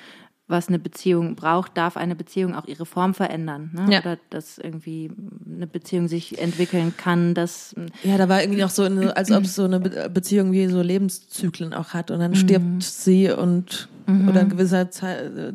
was eine Beziehung braucht, darf eine Beziehung auch ihre Form verändern. Ne? Ja. Oder dass irgendwie eine Beziehung sich entwickeln kann, dass Ja, da war irgendwie noch so, eine, als ob es so eine Be Beziehung wie so Lebenszyklen auch hat und dann stirbt sie und oder ein gewisser Ze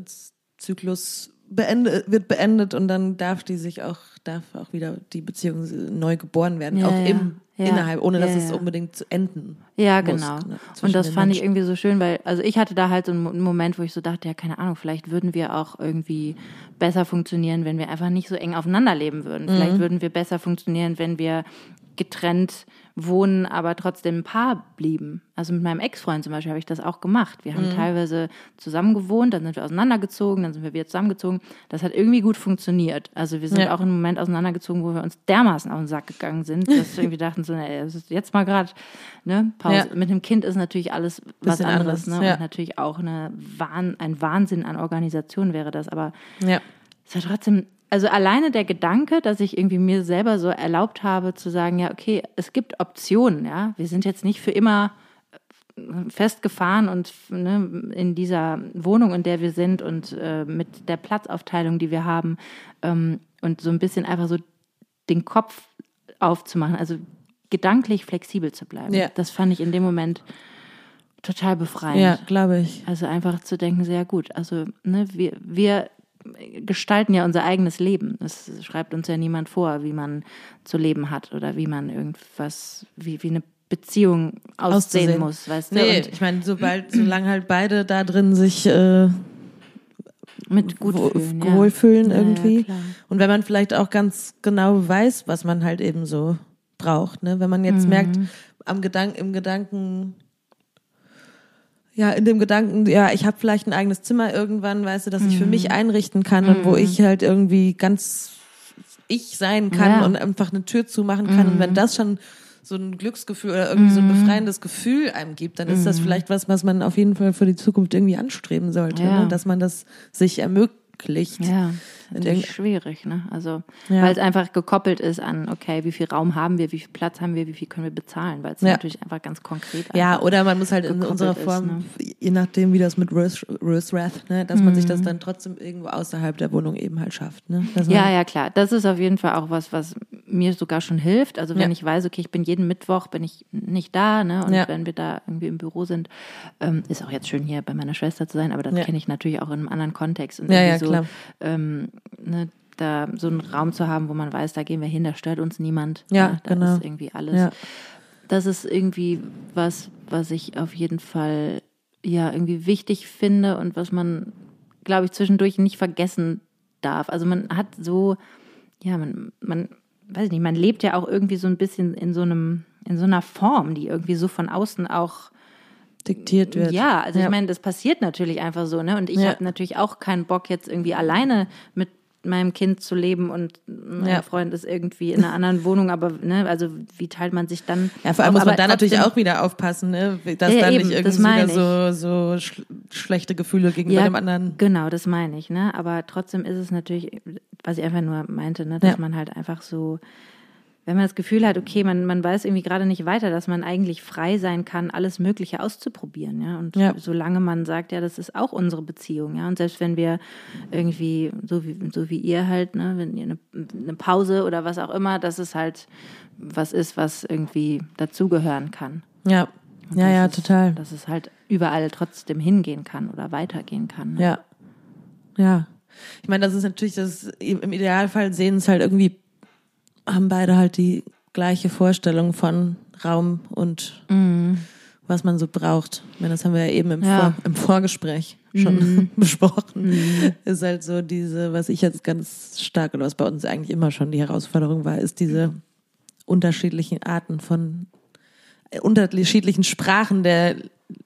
beendet, wird beendet und dann darf die sich auch, darf auch wieder die Beziehung neu geboren werden, Ja, auch ja. im Ja. innerhalb, ohne dass es unbedingt zu enden. Ja, muss, genau. ne, und das fand ich Menschen. irgendwie so schön, weil, also ich hatte da halt so einen Moment, wo ich so dachte, ja, keine Ahnung, vielleicht würden wir auch irgendwie besser funktionieren, wenn wir einfach nicht so eng aufeinander leben würden. Mhm. Vielleicht würden wir besser funktionieren, wenn wir getrennt wohnen, aber trotzdem ein Paar blieben. Also mit meinem Ex-Freund zum Beispiel habe ich das auch gemacht. Wir haben Mhm. teilweise zusammen gewohnt, dann sind wir auseinandergezogen, dann sind wir wieder zusammengezogen. Das hat irgendwie gut funktioniert. Also wir sind Ja. auch einem Moment auseinandergezogen, wo wir uns dermaßen auf den Sack gegangen sind, dass wir irgendwie dachten so, nee, das ist jetzt mal gerade ne, Pause. Ja. Mit dem Kind ist natürlich alles was Bisschen anderes, anders, ne? ja. Und natürlich auch eine Wahn, ein Wahnsinn an Organisation wäre das, aber Ja. es war trotzdem, also alleine der Gedanke, dass ich irgendwie mir selber so erlaubt habe zu sagen, ja, okay, es gibt Optionen, ja. Wir sind jetzt nicht für immer äh, festgefahren und ne, in dieser Wohnung, in der wir sind und äh, mit der Platzaufteilung, die wir haben ähm, und so ein bisschen einfach so den Kopf aufzumachen, also gedanklich flexibel zu bleiben. Ja. Das fand ich in dem Moment total befreiend. Ja, glaube ich. Also einfach zu denken, sehr gut. Also ne, wir, wir gestalten ja unser eigenes Leben. Es schreibt uns ja niemand vor, wie man zu leben hat oder wie man irgendwas, wie, wie eine Beziehung aussehen, Auszusehen. muss, weißt du? Nee, Und ich meine, sobald, solange halt beide da drin sich äh, mit gut fühlen, ja. wohlfühlen Ja, ja, irgendwie. klar. und wenn man vielleicht auch ganz genau weiß, was man halt eben so braucht, ne? Wenn man Mhm. jetzt merkt, am Gedanken, im Gedanken, ja, in dem Gedanken, ja, ich habe vielleicht ein eigenes Zimmer irgendwann, weißt du, dass ich für Mhm. mich einrichten kann und wo ich halt irgendwie ganz ich sein kann Ja. Mhm. und einfach eine Tür zumachen kann. Und wenn das schon so ein Glücksgefühl oder irgendwie so ein befreiendes Gefühl einem gibt, dann ist das vielleicht was, was man auf jeden Fall für die Zukunft irgendwie anstreben sollte, Mhm. Ja. ne? dass man das sich ermöglicht. Ja, natürlich schwierig, ne? Also, Ja. weil es einfach gekoppelt ist an, okay, wie viel Raum haben wir, wie viel Platz haben wir, wie viel können wir bezahlen, weil es Ja. natürlich einfach ganz konkret Ja, oder man muss halt in unserer ist, Form, ne? je nachdem, wie das mit Rose, Rose Wrath, ne, dass man sich Mhm. das dann trotzdem irgendwo außerhalb der Wohnung eben halt schafft. Ne? Ja, ja, klar. Das ist auf jeden Fall auch was, was mir sogar schon hilft. Also wenn Ja. ich weiß, okay, ich bin jeden Mittwoch, bin ich nicht da, ne? Und wenn wir da irgendwie im Büro sind, ähm, ist auch jetzt schön hier bei meiner Schwester zu sein, aber das kenne ich natürlich auch in einem anderen Kontext. Und Ja, irgendwie ja, so, klar. Ähm, ne, da so einen Raum zu haben, wo man weiß, da gehen wir hin, da stört uns niemand. Ja, ne? Da genau. ist irgendwie alles. Ja. Das ist irgendwie was, was ich auf jeden Fall ja irgendwie wichtig finde und was man, glaube ich, zwischendurch nicht vergessen darf. Also man hat so, ja, man, man, weiß ich nicht, man lebt ja auch irgendwie so ein bisschen in so einem, in so einer Form, die irgendwie so von außen auch diktiert wird. ja, also Ja. ich meine, das passiert natürlich einfach so, ne? Und ich Ja. habe natürlich auch keinen Bock, jetzt irgendwie alleine mit meinem Kind zu leben und mein Ja. Freund ist irgendwie in einer anderen Wohnung, aber ne, also wie teilt man sich dann? Ja, vor allem auf? muss man da natürlich auch wieder aufpassen, ne? dass Ja, da nicht irgendwie wieder so, so sch schlechte Gefühle gegenüber dem anderen. Genau, das meine ich, ne? Aber trotzdem ist es natürlich, was ich einfach nur meinte, ne, dass man halt einfach so, wenn man das Gefühl hat, okay, man, man weiß irgendwie gerade nicht weiter, dass man eigentlich frei sein kann, alles Mögliche auszuprobieren, ja. Und Ja. solange man sagt, ja, das ist auch unsere Beziehung, ja. Und selbst wenn wir irgendwie, so wie, so wie ihr halt, ne, wenn ihr eine, eine Pause oder was auch immer, dass es halt was ist, was irgendwie dazugehören kann. Ja, Und ja, ja, ist, total. Dass es halt überall trotzdem hingehen kann oder weitergehen kann. Ne? Ja. Ja. Ich meine, das ist natürlich das, im Idealfall sehen es halt irgendwie, haben beide halt die gleiche Vorstellung von Raum und was man so braucht. Ich meine, das haben wir ja eben im, Ja. Vor, im Vorgespräch schon besprochen. Ist halt so diese, was ich jetzt ganz stark oder was bei uns eigentlich immer schon die Herausforderung war, ist diese unterschiedlichen Arten von äh, unterschiedlichen Sprachen der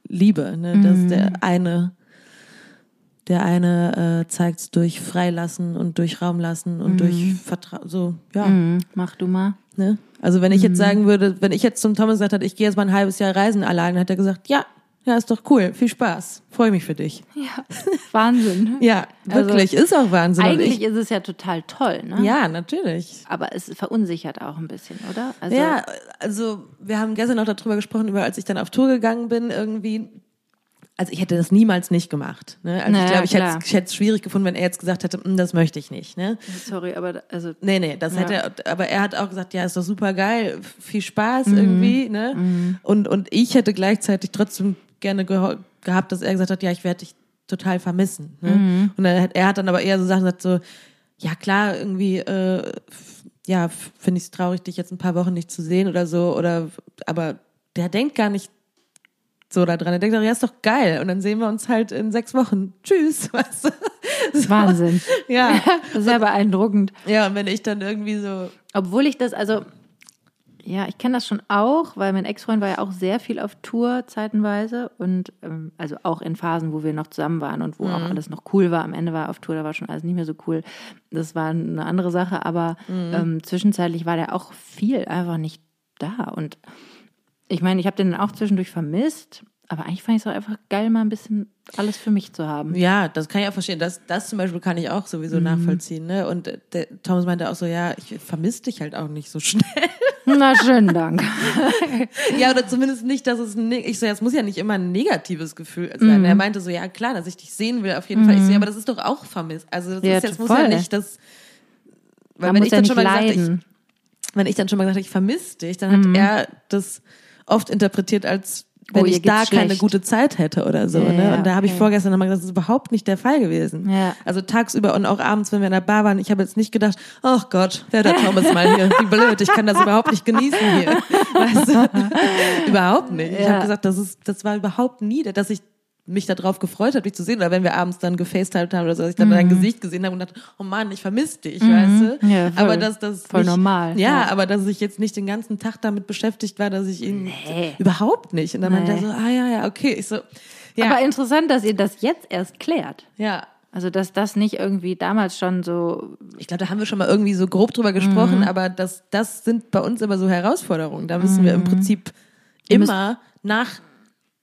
Liebe. Ne? Dass der eine der eine äh, zeigt es durch Freilassen und durch Raum lassen und durch Vertrauen. So, ja. Mhm, mach du mal. Ne? Also wenn ich jetzt sagen würde, wenn ich jetzt zum Thomas gesagt hätte, ich gehe jetzt mal ein halbes Jahr reisen allein, dann hätte er gesagt, ja, ja, ist doch cool, viel Spaß, freue mich für dich. Ja, Wahnsinn. Ja, Also, wirklich, ist auch Wahnsinn. Eigentlich ich, ist es ja total toll, ne? ja, natürlich. Aber es verunsichert auch ein bisschen, oder? Also, ja, also wir haben gestern noch darüber gesprochen, über als ich dann auf Tour gegangen bin, irgendwie. Also ich hätte das niemals nicht gemacht. Ne? Also Naja, ich glaube, ich hätte ich hätte es schwierig gefunden, wenn er jetzt gesagt hätte, "Mm, das möchte ich nicht. Ne? sorry, aber also Nee, nee, das Ja. hätte er, aber er hat auch gesagt, ja, ist doch super geil, viel Spaß Mhm. irgendwie, ne? Und, und ich hätte gleichzeitig trotzdem gerne geho- gehabt, dass er gesagt hat, ja, ich werde dich total vermissen. Ne? Mhm. Und er hat, er hat dann aber eher so Sachen gesagt, so, ja klar, irgendwie, äh, ja, finde ich es traurig, dich jetzt ein paar Wochen nicht zu sehen oder so, oder, aber der denkt gar nicht so da dran. Er denkt, doch, ja, ist doch geil. Und dann sehen wir uns halt in sechs Wochen. Tschüss, weißt du? So. Wahnsinn. Ja. Sehr beeindruckend. Ja, und wenn ich dann irgendwie so, Obwohl ich das, also, ja, ich kenne das schon auch, weil mein Ex-Freund war ja auch sehr viel auf Tour zeitenweise und ähm, also auch in Phasen, wo wir noch zusammen waren und wo auch alles noch cool war. Am Ende war er auf Tour, da war schon alles nicht mehr so cool. Das war eine andere Sache, aber ähm, zwischenzeitlich war der auch viel einfach nicht da. Und ich meine, ich habe den auch zwischendurch vermisst, aber eigentlich fand ich es auch einfach geil, mal ein bisschen alles für mich zu haben. Ja, das kann ich auch verstehen. Das, das zum Beispiel kann ich auch sowieso nachvollziehen. Ne? Und der Thomas meinte auch so, ja, ich vermisse dich halt auch nicht so schnell. Na, schönen Dank. ja, oder zumindest nicht, dass es ein, ne- ich so, ja, es muss ja nicht immer ein negatives Gefühl sein. Er meinte so, ja klar, dass ich dich sehen will, auf jeden Fall. Ich so, ja, aber das ist doch auch vermisst. Also das Ja, ist jetzt, muss voll. ja nicht das, weil Man wenn ich ja dann schon mal gesagt, ich, leiden. wenn ich dann schon mal gesagt habe, ich vermisse dich, dann hat er das oft interpretiert als wenn Oh, ich da keine schlecht. gute Zeit hätte oder so. Ja, ne? ja, Und da habe ich okay. vorgestern nochmal gesagt, das ist überhaupt nicht der Fall gewesen. Ja. Also tagsüber und auch abends, wenn wir in der Bar waren, ich habe jetzt nicht gedacht, ach Gott, wer der Thomas mal hier, wie blöd, ich kann das überhaupt nicht genießen hier. Weißt du? überhaupt nicht. Ich habe gesagt, das ist, das war überhaupt nie, dass ich mich darauf gefreut habe, dich zu sehen. Oder wenn wir abends dann gefacetimed haben oder so, dass ich dann dein Gesicht gesehen habe und dachte, oh Mann, ich vermisse dich, weißt du? Mhm. Ja, voll. aber dass das Voll nicht, normal, Ja, ja. aber dass ich jetzt nicht den ganzen Tag damit beschäftigt war, dass ich ihn Nee. überhaupt nicht. Und dann meinte er Nee. so, ah ja, ja, okay. Ich so, ja, Aber interessant, dass ihr das jetzt erst klärt. ja. Also, dass das nicht irgendwie damals schon so. Ich glaube, da haben wir schon mal irgendwie so grob drüber gesprochen, Mhm. aber das, das sind bei uns immer so Herausforderungen. Da müssen wir im Prinzip immer nach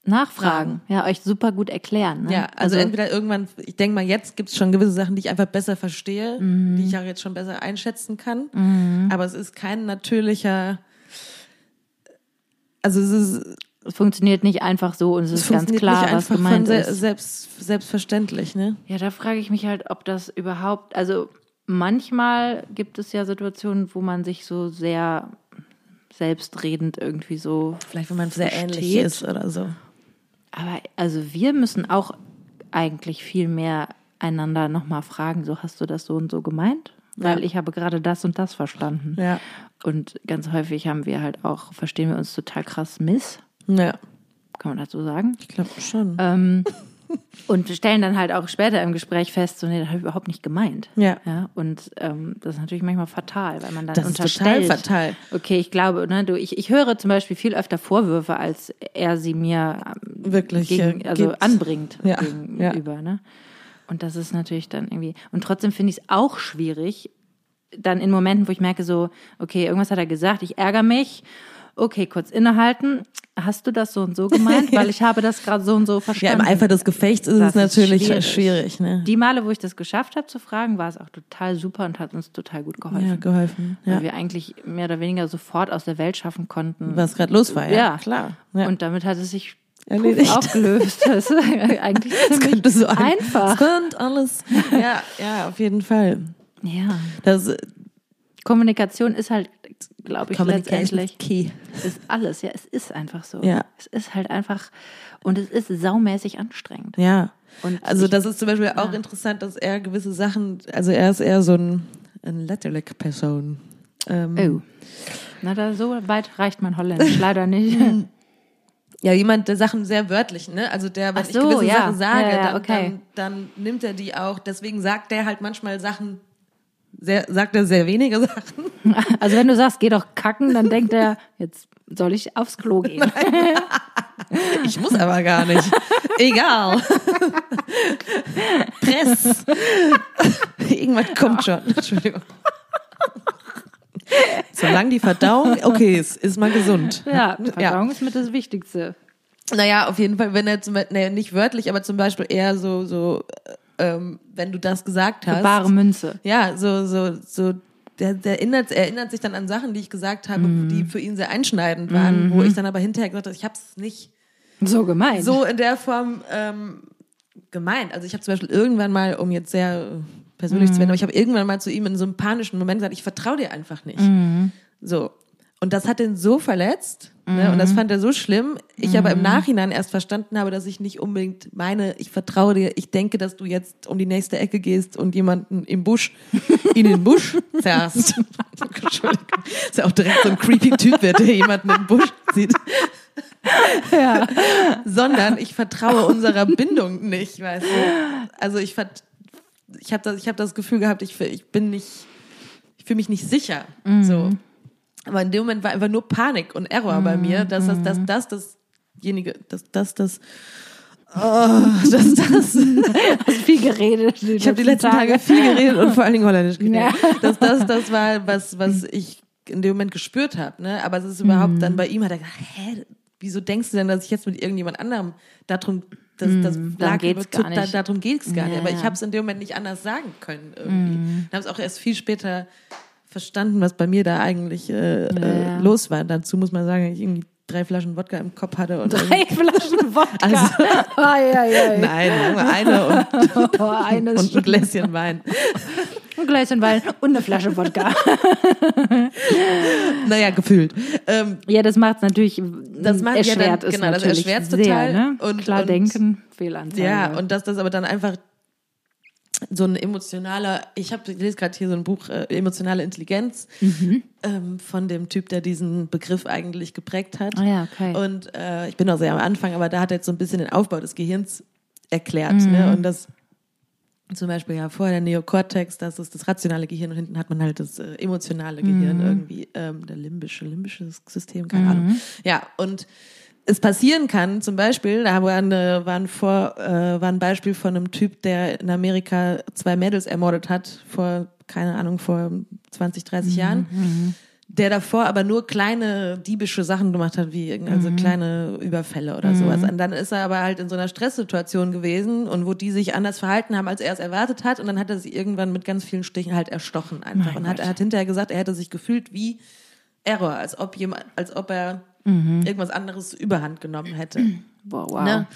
nachfragen. Ja, euch super gut erklären. Ne? Ja, also, entweder irgendwann, ich denke mal, jetzt gibt es schon gewisse Sachen, die ich einfach besser verstehe, Mhm. die ich auch jetzt schon besser einschätzen kann. Aber es ist kein natürlicher, also es ist, es funktioniert nicht einfach so und es es ist ganz klar, nicht was einfach von gemeint se ist. selbst, selbstverständlich, ne? Ja, da frage ich mich halt, ob das überhaupt, also manchmal gibt es ja Situationen, wo man sich so sehr selbstredend irgendwie so. Vielleicht, wenn man sehr ähnlich Versteht. ist oder so. Aber also wir müssen auch eigentlich viel mehr einander nochmal fragen, so hast du das so und so gemeint? Weil Ja. ich habe gerade das und das verstanden. Ja. Und ganz häufig haben wir halt auch, verstehen wir uns total krass miss, Ja, kann man dazu sagen. ich glaube schon. Ähm, und stellen dann halt auch später im Gespräch fest, so, nee, das habe ich überhaupt nicht gemeint. Ja. ja und ähm, das ist natürlich manchmal fatal, weil man dann Das ist total unterstellt. fatal. Okay, ich glaube, ne, du, ich, ich höre zum Beispiel viel öfter Vorwürfe, als er sie mir ähm, Wirklich, gegen, äh, also gibt. anbringt Ja, gegenüber. Ne? Und das ist natürlich dann irgendwie. Und trotzdem finde ich es auch schwierig, dann in Momenten, wo ich merke, so, okay, irgendwas hat er gesagt, ich ärgere mich. Okay, kurz innehalten. Hast du das so und so gemeint? Weil ich habe das gerade so und so Ja, verstanden. im Eifer des Gefechts ist Das es ist natürlich schwierig. schwierig, ne? Die Male, wo ich das geschafft habe zu fragen, war es auch total super und hat uns total gut geholfen. Ja, geholfen. Weil Ja. wir eigentlich mehr oder weniger sofort aus der Welt schaffen konnten. Was gerade los war, ja. Ja. klar. Ja. Und damit hat es sich Erledigt. puff, aufgelöst. Das ist eigentlich ziemlich könnte so ein- einfach. Es könnte alles. Ja, ja, auf jeden Fall. Ja. Das Kommunikation ist halt, glaube ich, letztendlich key. ist alles. Ja, es ist einfach so. Ja. Es ist halt einfach und es ist saumäßig anstrengend. Ja. Und also ich- das ist zum Beispiel auch interessant, dass er gewisse Sachen, also er ist eher so ein, ein Letterlick-Person. Ähm, Oh. Na, da so weit reicht mein Holländisch leider nicht. Ja, jemand, der Sachen sehr wörtlich, ne? Also der, wenn Ach ich so, gewisse ja. Sachen sage, Ja, ja, dann, okay. dann, dann nimmt er die auch, deswegen sagt er halt manchmal Sachen, sehr, sagt er sehr wenige Sachen. Also wenn du sagst, geh doch kacken, dann denkt er, jetzt soll ich aufs Klo gehen. Ich muss aber gar nicht. Egal. Press. Irgendwas kommt schon. Entschuldigung. Solange die Verdauung okay ist, ist man gesund. Ja, Verdauung ist mit das Wichtigste. Naja, auf jeden Fall, wenn er zum Beispiel, nee, nicht wörtlich, aber zum Beispiel eher so, so, ähm, wenn du das gesagt hast. Bare Münze. Ja, so, so, so, der, der erinnert, er erinnert sich dann an Sachen, die ich gesagt habe, Mhm. die für ihn sehr einschneidend waren, wo ich dann aber hinterher gesagt habe, ich habe es nicht So gemein. so in der Form ähm, gemeint. Also ich habe zum Beispiel irgendwann mal, um jetzt sehr persönlich zu werden, aber ich habe irgendwann mal zu ihm in so einem panischen Moment gesagt, ich vertraue dir einfach nicht. So. Und das hat ihn so verletzt ne, und das fand er so schlimm. Ich aber im Nachhinein erst verstanden habe, dass ich nicht unbedingt meine, ich vertraue dir, ich denke, dass du jetzt um die nächste Ecke gehst und jemanden im Busch, in den Busch zerrst. Entschuldigung. Ist ja auch direkt so ein creepy Typ wird, der jemanden im Busch sieht sondern ich vertraue unserer Bindung nicht, weißt du. Also ich ich habe das, ich hab das Gefühl gehabt, ich, ich bin nicht, ich fühle mich nicht sicher. So. Aber in dem Moment war einfach nur Panik und Error bei mir, dass das, dass das dasjenige, dass das das Oh, dass das, hast viel geredet. ich habe die letzten Tage viel geredet und vor allen Dingen Holländisch geredet. Ja. Dass das, das war, was, was ich in dem Moment gespürt habe. Ne? Aber es ist überhaupt Mhm. dann bei ihm hat er gesagt, hä, wieso denkst du denn, dass ich jetzt mit irgendjemand anderem darum, das, das darum lag Mhm. geht's über- gar da, nicht. darum geht's gar nicht. Ja, Aber ich habe es in dem Moment nicht anders sagen können irgendwie. Mhm. Ich habe es auch erst viel später verstanden, was bei mir da eigentlich äh, Ja, äh, ja. los war. Dazu muss man sagen, ich irgendwie drei Flaschen Wodka im Kopf hatte und Drei Flaschen Wodka. Also- ai, ai, ai. Nein, nur eine und, Oh, eines und ein Gläschen Wein. ein Gläschen Wein und eine Flasche Wodka. Naja, gefühlt. Ähm, Ja, das macht es natürlich, Das macht- ja, erschwert dann- es genau, das natürlich erschwert's sehr, total. Ne? Und- Klar und- denken, Fehlanzeige. Ja, und dass das aber dann einfach so ein emotionaler, ich habe lese gerade hier so ein Buch, äh, emotionale Intelligenz, Mhm. ähm, von dem Typ, der diesen Begriff eigentlich geprägt hat. Ah ja, okay. Und äh, ich bin auch sehr am Anfang, aber da hat er jetzt so ein bisschen den Aufbau des Gehirns erklärt. Mhm. Ne? Und das zum Beispiel ja vorher der Neokortex, das ist das rationale Gehirn und hinten hat man halt das äh, emotionale Gehirn irgendwie, ähm, der limbische, limbische System, keine Ahnung. Ja, und es passieren kann, zum Beispiel, da war, eine, war, ein Vor, äh, war ein Beispiel von einem Typ, der in Amerika zwei Mädels ermordet hat, vor, keine Ahnung, vor 20, 30 Jahren. der davor aber nur kleine diebische Sachen gemacht hat, wie also kleine Überfälle oder sowas. Und dann ist er aber halt in so einer Stresssituation gewesen und wo die sich anders verhalten haben, als er es erwartet hat. Und dann hat er sie irgendwann mit ganz vielen Stichen halt erstochen einfach. Mein und hat, er hat hinterher gesagt, er hätte sich gefühlt wie Error, als ob jemand, als ob er irgendwas anderes überhand genommen hätte. Wow, wow. Ne?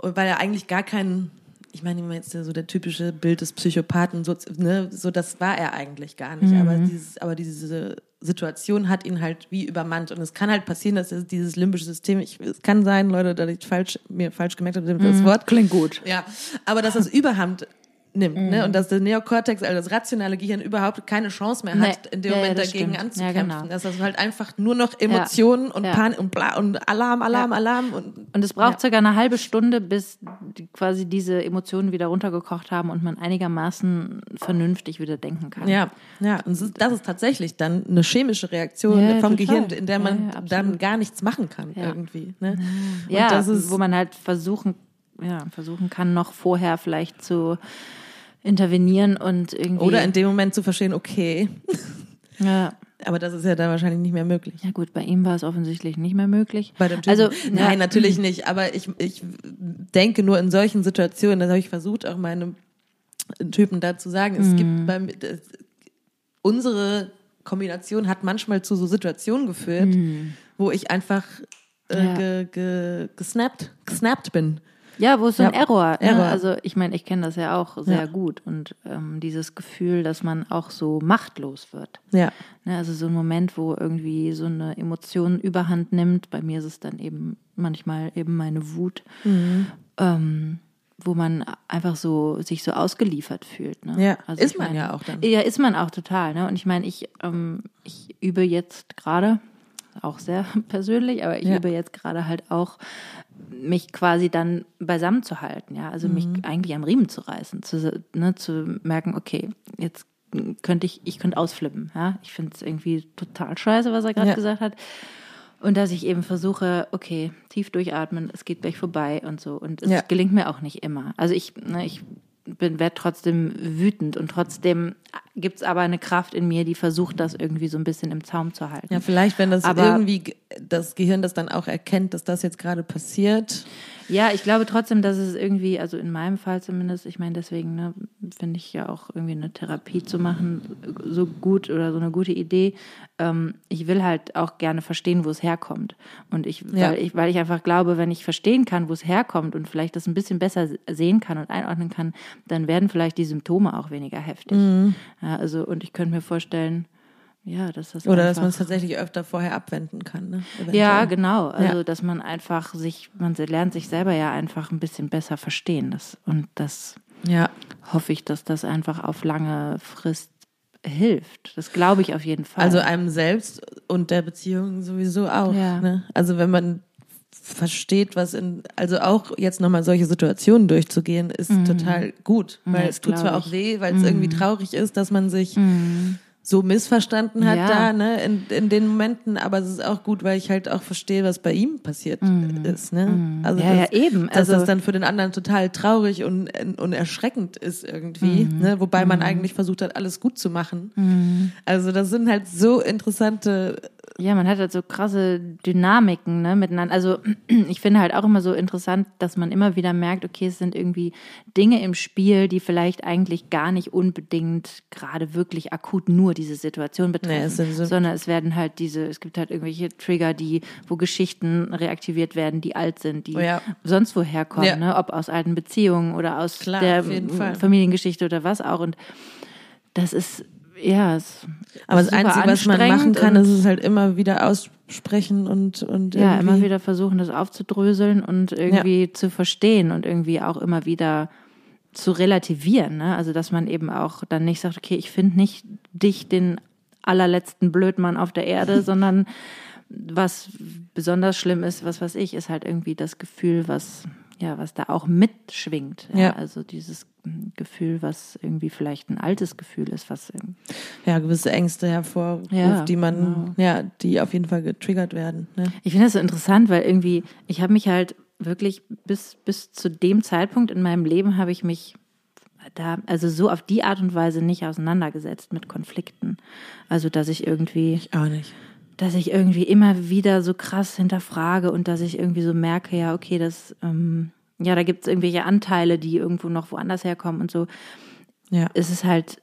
Weil er eigentlich gar keinen, ich meine, immer jetzt so der typische Bild des Psychopathen, so, ne, so das war er eigentlich gar nicht. Aber, dieses, aber diese Situation hat ihn halt wie übermannt. Und es kann halt passieren, dass dieses limbische System, ich, es kann sein, Leute, dass ich falsch, mir falsch gemerkt habe, das Wort. Klingt gut. Ja, aber dass das Überhand nimmt, ne? Und dass der Neokortex, also das rationale Gehirn überhaupt keine Chance mehr hat, Nee. in dem Ja, ja, Moment das dagegen stimmt. anzukämpfen. Ja, genau. Dass das halt einfach nur noch Emotionen und Ja. Panik und bla und Alarm, Alarm, Ja. Alarm und Und es braucht circa eine halbe Stunde, bis die, quasi diese Emotionen wieder runtergekocht haben und man einigermaßen vernünftig wieder denken kann. Ja, ja, und das ist, das ist tatsächlich dann eine chemische Reaktion Ja, vom total. Gehirn, in der man Ja, ja, dann gar nichts machen kann Ja. irgendwie. Ne? Und Ja, das ist, wo man halt versuchen, ja, versuchen kann, noch vorher vielleicht zu intervenieren und irgendwie. oder in dem Moment zu verstehen, okay, ja. aber das ist ja da wahrscheinlich nicht mehr möglich. ja gut, bei ihm war es offensichtlich nicht mehr möglich. Bei dem Typen. Also Nein, natürlich nicht, aber ich, ich denke nur in solchen Situationen, das habe ich versucht, auch meinem Typen da zu sagen, es Mhm. gibt beim, das, unsere Kombination hat manchmal zu so Situationen geführt, wo ich einfach äh, Mhm. Ja. ge, ge, gesnappt, gesnappt bin. Ja, wo es so ein Ja, Error. Ne? Error. Also ich meine, ich kenne das ja auch sehr Ja. gut und ähm, dieses Gefühl, dass man auch so machtlos wird. Ja. Ne? Also so ein Moment, wo irgendwie so eine Emotion Überhand nimmt. Bei mir ist es dann eben manchmal eben meine Wut, Mhm. ähm, wo man einfach so sich so ausgeliefert fühlt. Ne? Ja, also ist man meine, ja auch dann. Ja, ist man auch total. Ne? Und ich meine, ich, ähm, ich übe jetzt gerade, auch sehr persönlich, aber ich Ja. übe jetzt gerade halt auch, mich quasi dann beisammen zu halten, ja, also mich Mhm. eigentlich am Riemen zu reißen, zu, ne, zu merken, okay, jetzt könnte ich, ich könnte ausflippen, ja, ich finde es irgendwie total scheiße, was er gerade Ja. gesagt hat. Und dass ich eben versuche, okay, tief durchatmen, es geht gleich vorbei und so. Und es Ja. gelingt mir auch nicht immer. Also ich, ne, ich bin, werde trotzdem wütend und trotzdem gibt's aber eine Kraft in mir, die versucht, das irgendwie so ein bisschen im Zaum zu halten. Ja, vielleicht, wenn das Aber- irgendwie ge- das Gehirn das dann auch erkennt, dass das jetzt gerade passiert. Ja, ich glaube trotzdem, dass es irgendwie, also in meinem Fall zumindest, ich meine, deswegen ne, finde ich ja auch irgendwie eine Therapie zu machen so gut oder so eine gute Idee. Ähm, ich will halt auch gerne verstehen, wo es herkommt. Und ich, Ja. weil ich, weil ich einfach glaube, wenn ich verstehen kann, wo es herkommt und vielleicht das ein bisschen besser sehen kann und einordnen kann, dann werden vielleicht die Symptome auch weniger heftig. Mhm. Ja, also, und ich könnte mir vorstellen, ja, dass das Oder dass man es tatsächlich öfter vorher abwenden kann. Ne? ja, genau. Also, Ja. dass man einfach sich, man lernt sich selber ja einfach ein bisschen besser verstehen. Das, und das Ja. hoffe ich, dass das einfach auf lange Frist hilft. Das glaube ich auf jeden Fall. Also einem selbst und der Beziehung sowieso auch. Ja. Ne? Also wenn man versteht, was in, also auch jetzt nochmal solche Situationen durchzugehen, ist total gut. Weil Mhm. Ja, es tut das zwar glaub auch ich. weh, weil es irgendwie traurig ist, dass man sich so missverstanden hat Ja. da, ne, in, in den Momenten, aber es ist auch gut, weil ich halt auch verstehe, was bei ihm passiert ist, ne? Also Mhm. Ja, ja, das- eben. Dass Also- das dann für den anderen total traurig und, und erschreckend ist irgendwie, Mhm. ne? Wobei man eigentlich versucht hat, alles gut zu machen. Also das sind halt so interessante ja, man hat halt so krasse Dynamiken ne, miteinander. Also ich finde halt auch immer so interessant, dass man immer wieder merkt, okay, es sind irgendwie Dinge im Spiel, die vielleicht eigentlich gar nicht unbedingt gerade wirklich akut nur diese Situation betreffen, es sind so- sondern es werden halt diese, es gibt halt irgendwelche Trigger, die, wo Geschichten reaktiviert werden, die alt sind, die Oh ja. sonst woher kommen, Ja. ne, ob aus alten Beziehungen oder aus Klar, der. Familiengeschichte oder was auch. Und das ist ja, es Aber ist das super Einzige, was man machen kann, ist es halt immer wieder aussprechen und, und Ja, immer wieder versuchen, das aufzudröseln und irgendwie zu verstehen und irgendwie auch immer wieder zu relativieren. Ne? Also, dass man eben auch dann nicht sagt, okay, ich finde nicht dich den allerletzten Blödmann auf der Erde, sondern was besonders schlimm ist, was weiß ich, ist halt irgendwie das Gefühl, was ja, was da auch mitschwingt. Ja? Ja. Also dieses mm, Gefühl, was irgendwie vielleicht ein altes Gefühl ist, was ja, gewisse Ängste hervorruft, Ja, die man, genau. ja, die auf jeden Fall getriggert werden. Ne? Ich finde das so interessant, weil irgendwie, ich habe mich halt wirklich bis, bis zu dem Zeitpunkt in meinem Leben habe ich mich da, also so auf die Art und Weise nicht auseinandergesetzt mit Konflikten. Also, dass ich irgendwie. Ich auch nicht. Dass ich irgendwie immer wieder so krass hinterfrage und dass ich irgendwie so merke, ja, okay, das, ähm, ja, da gibt es irgendwelche Anteile, die irgendwo noch woanders herkommen und so. Ja. Es ist halt,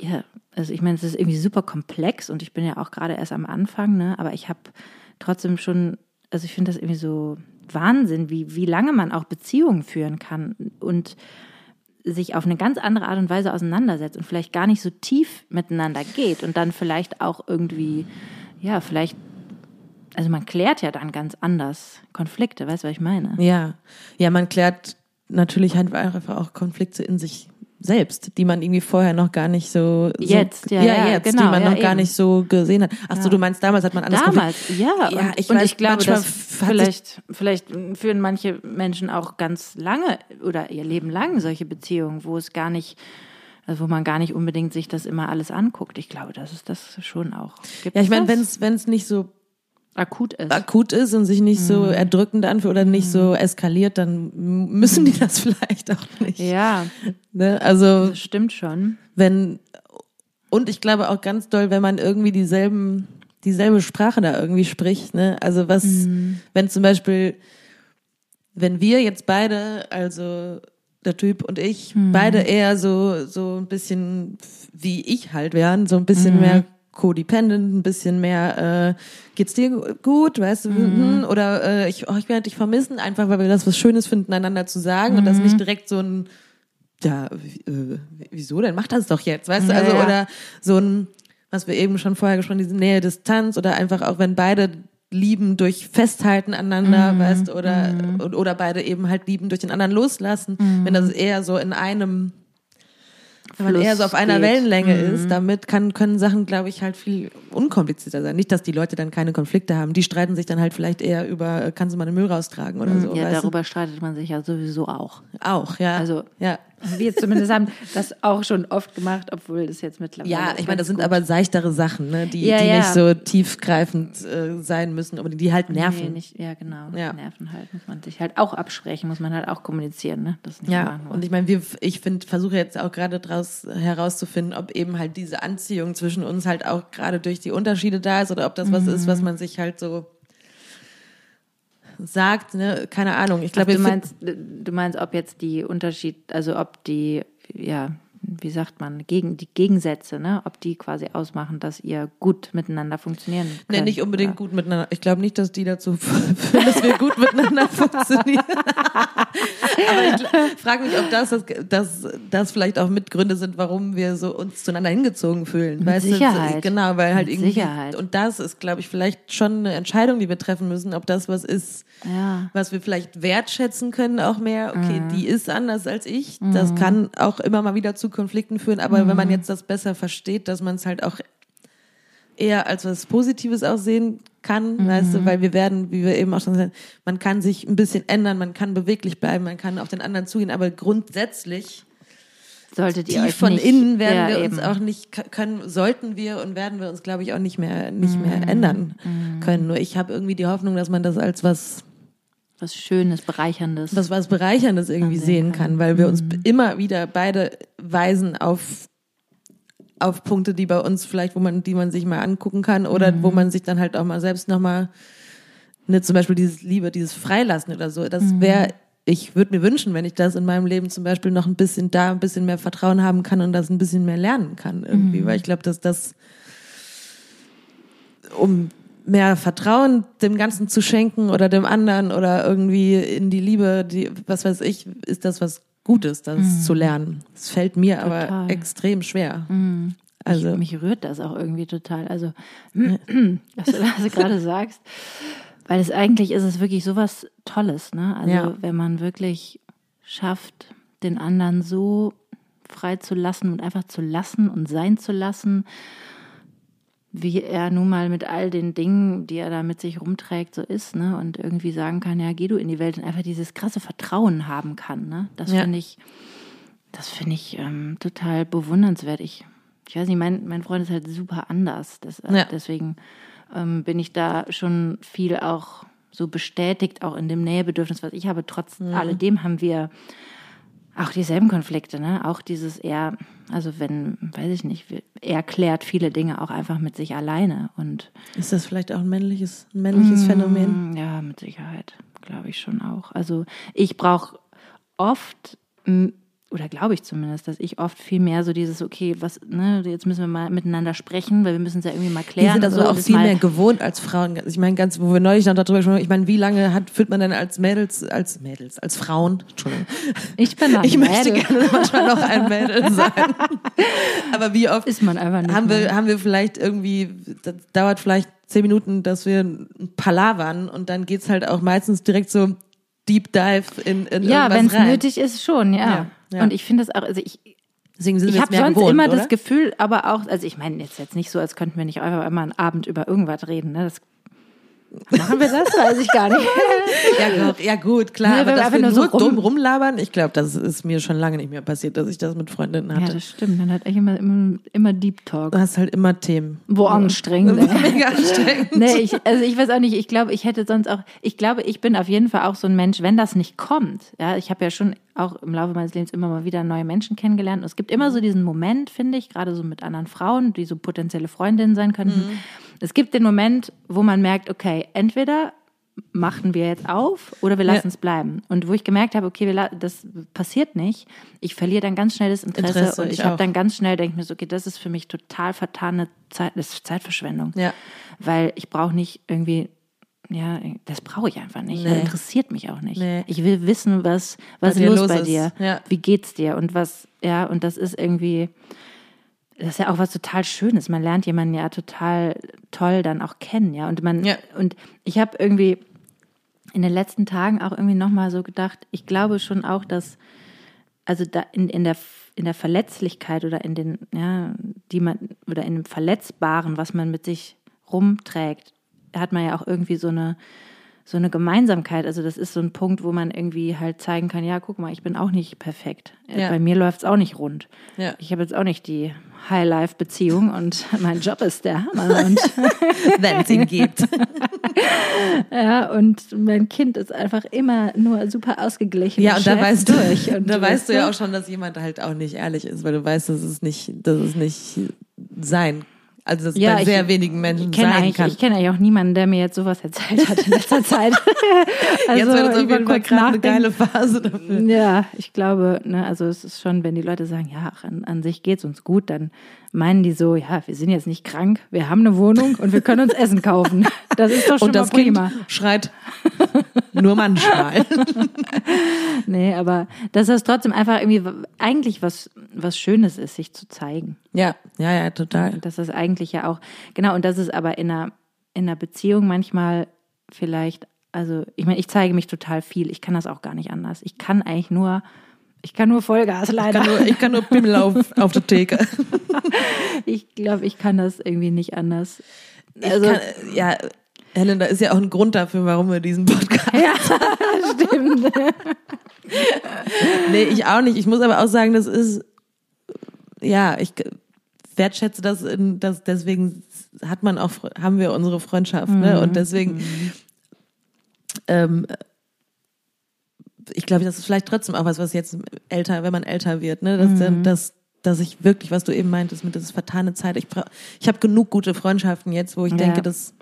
ja, also ich meine, es ist irgendwie super komplex und ich bin ja auch gerade erst am Anfang, ne? Aber ich habe trotzdem schon, also ich finde das irgendwie so Wahnsinn, wie, wie lange man auch Beziehungen führen kann und sich auf eine ganz andere Art und Weise auseinandersetzt und vielleicht gar nicht so tief miteinander geht und dann vielleicht auch irgendwie, ja, vielleicht, also man klärt ja dann ganz anders Konflikte, weißt du, was ich meine? Ja. Ja, man klärt natürlich halt einfach auch Konflikte in sich selbst, die man irgendwie vorher noch gar nicht so, so Jetzt, ja, ja, jetzt, genau, die man ja, noch gar eben. nicht so gesehen hat. Ach so, Ja. du meinst damals hat man alles Damals, ja. Ja, und, ich und weiß, ich glaube, manchmal das hat sich- vielleicht, vielleicht führen manche Menschen auch ganz lange oder ihr Leben lang solche Beziehungen, wo es gar nicht, also wo man gar nicht unbedingt sich das immer alles anguckt. Ich glaube, dass es das schon auch gibt. Ja, ich meine, wenn das? es wenn es nicht so akut ist. akut ist und sich nicht Mhm. so erdrückend anfühlt oder nicht so eskaliert, dann müssen die das vielleicht auch nicht. ja, Ne? Also das stimmt schon. wenn und ich glaube auch ganz doll, wenn man irgendwie dieselben dieselbe Sprache da irgendwie spricht. Ne? Also was, Mhm. wenn zum Beispiel, wenn wir jetzt beide, also der Typ und ich, Mhm. beide eher so so ein bisschen wie ich halt wären, so ein bisschen Mhm. mehr codependent, ein bisschen mehr, äh, geht's dir gut, weißt du, Mhm. hm, oder äh, ich, oh, ich werde dich vermissen, einfach weil wir das was Schönes finden, einander zu sagen und das Mhm. nicht direkt so ein, ja, äh, wieso denn, mach das doch jetzt, weißt du, Ja, also, ja. oder so ein, was wir eben schon vorher gesprochen haben, diese Nähe, Distanz oder einfach auch, wenn beide lieben durch Festhalten aneinander, Mhm. weißt oder, oder oder beide eben halt lieben durch den anderen loslassen, wenn das eher so in einem wenn man Mhm. Eher so auf einer geht. Mhm. Wellenlänge ist, damit kann, können Sachen, glaube ich, halt viel unkomplizierter sein. Nicht, dass die Leute dann keine Konflikte haben. Die streiten sich dann halt vielleicht eher über, äh, kannst du mal den Müll raustragen oder so. ja, darüber streitet man sich ja sowieso auch. du? Auch, ja. Also, ja. Wir zumindest haben das auch schon oft gemacht, obwohl das jetzt mittlerweile. Ja, ich meine, das sind gut- aber seichtere Sachen, ne? die, Ja, die ja. nicht so tiefgreifend äh, sein müssen, aber die, halt nerven. Nee, nicht, ja, genau. Ja. Nerven halt. Muss man sich halt auch absprechen, muss man halt auch kommunizieren, ne? Das nicht Ja, und ich meine, wir, ich finde, versuche jetzt auch gerade daraus herauszufinden, ob eben halt diese Anziehung zwischen uns halt auch gerade durch die Unterschiede da ist oder ob das was ist, Mhm. was man sich halt so sagt, ne? Keine Ahnung. Ich glaube, du meinst, du meinst, ob jetzt die Unterschied, also ob die, ja, wie sagt man, gegen die Gegensätze, ne? Ob die quasi ausmachen, dass ihr gut miteinander funktionieren könnt. Nee, nicht unbedingt oder? gut miteinander. Ich glaube nicht, dass die dazu führen, dass wir gut miteinander funktionieren. Aber ich frage mich, ob das, das, das, vielleicht auch Mitgründe sind, warum wir so uns zueinander hingezogen fühlen. Mit weißt Sicherheit. Du? Genau, weil halt Mit irgendwie. Sicherheit. Und das ist, glaube ich, vielleicht schon eine Entscheidung, die wir treffen müssen, ob das was ist, Ja. was wir vielleicht wertschätzen können auch mehr. Okay, Mhm. die ist anders als ich. Das kann auch immer mal wieder zu Konflikten führen. Aber wenn Mhm. man jetzt das besser versteht, dass man es halt auch eher als was Positives auch sehen kann, weißt Mhm. du, weil wir werden, wie wir eben auch schon gesagt haben, man kann sich ein bisschen ändern, man kann beweglich bleiben, man kann auf den anderen zugehen, aber grundsätzlich Solltet ihr tief von nicht, innen werden ja, wir eben. uns auch nicht können, sollten wir und werden wir uns, glaube ich, auch nicht mehr nicht Mhm. mehr ändern können. Nur ich habe irgendwie die Hoffnung, dass man das als was was Schönes, Bereicherndes. was was bereicherndes irgendwie sehen kann, weil wir uns immer wieder beide weisen auf auf Punkte, die bei uns vielleicht, wo man, die man sich mal angucken kann oder wo man sich dann halt auch mal selbst nochmal, ne, zum Beispiel dieses Liebe, dieses Freilassen oder so, das wäre, ich würde mir wünschen, wenn ich das in meinem Leben zum Beispiel noch ein bisschen da, ein bisschen mehr Vertrauen haben kann und das ein bisschen mehr lernen kann irgendwie, weil ich glaube, dass das, um mehr Vertrauen dem Ganzen zu schenken oder dem anderen oder irgendwie in die Liebe, die, was weiß ich, ist das was Gutes, das zu lernen. Es fällt mir aber Total. extrem schwer. Also Also, mich, mich rührt das auch irgendwie total. Also, was du, was du gerade sagst, weil es eigentlich ist es wirklich sowas Tolles, ne? Also Ja. wenn man wirklich schafft, den anderen so frei zu lassen und einfach zu lassen und sein zu lassen, wie er nun mal mit all den Dingen, die er da mit sich rumträgt, so ist, ne? Und irgendwie sagen kann, ja, geh du in die Welt und einfach dieses krasse Vertrauen haben kann, ne? Das Ja. finde ich, das finde ich ähm, total bewundernswert. Ich, ich weiß nicht, mein, mein Freund ist halt super anders. Das, äh, Ja. Deswegen ähm, bin ich da schon viel auch so bestätigt, auch in dem Nähebedürfnis, was ich habe. Trotz Mhm. alledem haben wir auch dieselben Konflikte, ne? Auch dieses eher, also wenn, weiß ich nicht, er klärt viele Dinge auch einfach mit sich alleine und Ist das vielleicht auch ein männliches, ein männliches Phänomen? Mm, Ja, mit Sicherheit, glaube ich schon auch. Also ich brauche oft oder glaube ich zumindest, dass ich oft viel mehr so dieses, okay, was, ne, jetzt müssen wir mal miteinander sprechen, weil wir müssen es ja irgendwie mal Wir klären. sind und das so, aber auch viel mehr gewohnt als Frauen. Ich meine, ganz, wo wir neulich noch darüber gesprochen haben, ich meine, wie lange hat, führt man denn als Mädels, als Mädels, als Frauen, Entschuldigung. Ich bin ein Ich möchte Mädel. gerne manchmal noch ein Mädel sein. Aber wie oft Ist man einfach nicht haben wir, haben wir vielleicht irgendwie, das dauert vielleicht zehn Minuten, dass wir ein palavern und dann geht's halt auch meistens direkt so Deep Dive in, in Ja, wenn es nötig ist, schon, ja. Ja, ja. Und ich finde das auch, also ich, Deswegen sind ich habe sonst gewohnt, immer oder? das Gefühl, aber auch, also ich meine, jetzt jetzt nicht so, als könnten wir nicht einfach immer einen Abend über irgendwas reden, ne? Das, machen wir das? Weiß ich gar nicht. Ja, gut, ja gut, klar. Nee, aber wenn wir dass wir nur so rum- dumm rumlabern, ich glaube, das ist mir schon lange nicht mehr passiert, dass ich das mit Freundinnen Ja, hatte. das stimmt. Dann hat echt immer, immer, immer Deep Talk. du hast halt immer Themen. Wo anstrengend. Mega anstrengend. Nee, ich, also ich weiß auch nicht, ich glaube, ich hätte sonst auch, ich glaube, ich bin auf jeden Fall auch so ein Mensch, wenn das nicht kommt. Ja, ich habe ja schon auch im Laufe meines Lebens immer mal wieder neue Menschen kennengelernt. Und es gibt immer so diesen Moment, finde ich, gerade so mit anderen Frauen, die so potenzielle Freundinnen sein könnten. Es gibt den Moment, wo man merkt, okay, entweder machen wir jetzt auf oder wir lassen Ja. es bleiben. Und wo ich gemerkt habe, okay, wir das passiert nicht, ich verliere dann ganz schnell das Interesse, Interesse, und ich ich habe dann ganz schnell, denke ich mir so, okay, das ist für mich total vertane Zeit, das ist Zeitverschwendung Ja. weil ich brauche nicht irgendwie, ja, das brauche ich einfach nicht. Nee. Das interessiert mich auch nicht. Nee. Ich will wissen, was, was los los bei ist. dir? Ja. Wie geht's dir? Und was, ja, und das ist irgendwie, das ist ja auch was total Schönes. Man lernt jemanden ja total toll dann auch kennen, ja. Und man, Ja. und ich habe irgendwie in den letzten Tagen auch irgendwie nochmal so gedacht, ich glaube schon auch, dass, also da in, in der in der Verletzlichkeit oder in den, ja, die man, oder in dem Verletzbaren, was man mit sich rumträgt, hat man ja auch irgendwie so eine, so eine Gemeinsamkeit. Also das ist so ein Punkt, wo man irgendwie halt zeigen kann, ja, guck mal, ich bin auch nicht perfekt. Äh, Ja. Bei mir läuft es auch nicht rund. Ja. Ich habe jetzt auch nicht die High-Life-Beziehung und mein Job ist der Hammer. Und, Wenn es ihn gibt. ja, und mein Kind ist einfach immer nur super ausgeglichen. Ja, und da weißt du, durch. Und da weißt du ja auch schon, dass jemand halt auch nicht ehrlich ist, weil du weißt, dass es nicht, dass es nicht sein, also dass es bei ich- sehr wenigen Menschen ich kenne sein eigentlich, kann. Ich kenne eigentlich auch niemanden, der mir jetzt sowas erzählt hat in letzter Zeit. also, Jetzt wird es auf jeden Fall gerade eine geile Phase dafür. Ja, ich glaube, ne, also es ist schon, wenn die Leute sagen, ja, ach, an, an sich geht's uns gut, dann meinen die so, ja, wir sind jetzt nicht krank, wir haben eine Wohnung und wir können uns Essen kaufen. Das ist doch schon Und das mal prima. Kind schreit nur manchmal. Nee, aber dass das trotzdem einfach irgendwie eigentlich was, was Schönes ist, sich zu zeigen. Ja, ja, ja, total. Und das ist eigentlich ja auch, genau, und das ist aber in einer, in einer Beziehung manchmal vielleicht, also ich meine, ich zeige mich total viel, ich kann das auch gar nicht anders. Ich kann eigentlich nur, ich kann nur Vollgas Ich leider. kann nur, ich kann nur Pimmel auf, auf der Theke. Ich glaube, ich kann das irgendwie nicht anders. Ich Also, kann, ja, Helen, da ist ja auch ein Grund dafür, warum wir diesen Podcast. ja, stimmt. Nee, ich auch nicht. Ich muss aber auch sagen, das ist, ja, ich wertschätze das, in, das deswegen hat man auch, haben wir unsere Freundschaft, ne? Und deswegen, ähm, ich glaube, das ist vielleicht trotzdem auch was, was jetzt älter, wenn man älter wird, ne? Dass, dann, dass, dass ich wirklich, was du eben meintest, mit das vertane Zeit, ich, bra- ich habe genug gute Freundschaften jetzt, wo ich Ja. denke, das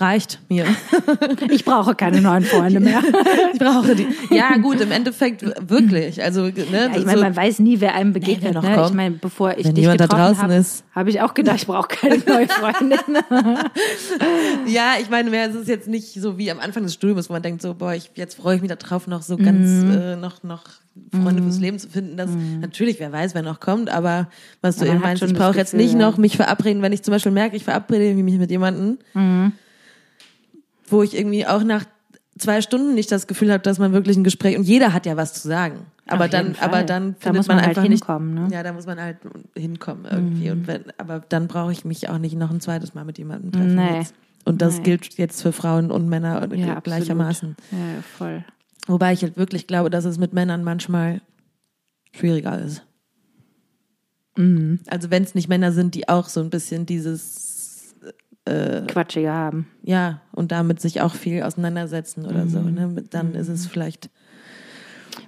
reicht mir. Ich brauche keine neuen Freunde mehr. Ich brauche die. Ja, gut, im Endeffekt wirklich. Also, ne, Ja, ich meine, man weiß nie, wer einem begegnet. noch ne? Ich meine, bevor ich Wenn dich jemand da getroffen draußen habe, ist. habe ich auch gedacht, ich brauche keine neue Freundin. Ja, ich meine, mehr, es ist jetzt nicht so wie am Anfang des Studiums, wo man denkt so, boah, ich, jetzt freue ich mich darauf, noch so ganz, Mhm. äh, noch, noch Freunde fürs Leben zu finden. Das, natürlich, wer weiß, wer noch kommt, aber was du Ja, eben meinst, ich brauche jetzt nicht noch mich verabreden, wenn ich zum Beispiel merke, ich verabrede mich mit jemandem, Mhm. Wo ich irgendwie auch nach zwei Stunden nicht das Gefühl habe, dass man wirklich ein Gespräch, und jeder hat ja was zu sagen. Aber Auf dann, aber dann Da findet muss man man halt einfach hinkommen, nicht, ne? Mhm. Ja, da muss man halt hinkommen irgendwie. Und wenn, aber dann brauche ich mich auch nicht noch ein zweites Mal mit jemandem treffen. Nee. Jetzt. Und das Nee. gilt jetzt für Frauen und Männer Ja, absolut. gleichermaßen. Ja, voll. Wobei ich halt wirklich glaube, dass es mit Männern manchmal schwieriger ist. Mhm. Also wenn es nicht Männer sind, die auch so ein bisschen dieses, Quatschige haben. ja, und damit sich auch viel auseinandersetzen oder so, Mhm. ne? Dann ist es vielleicht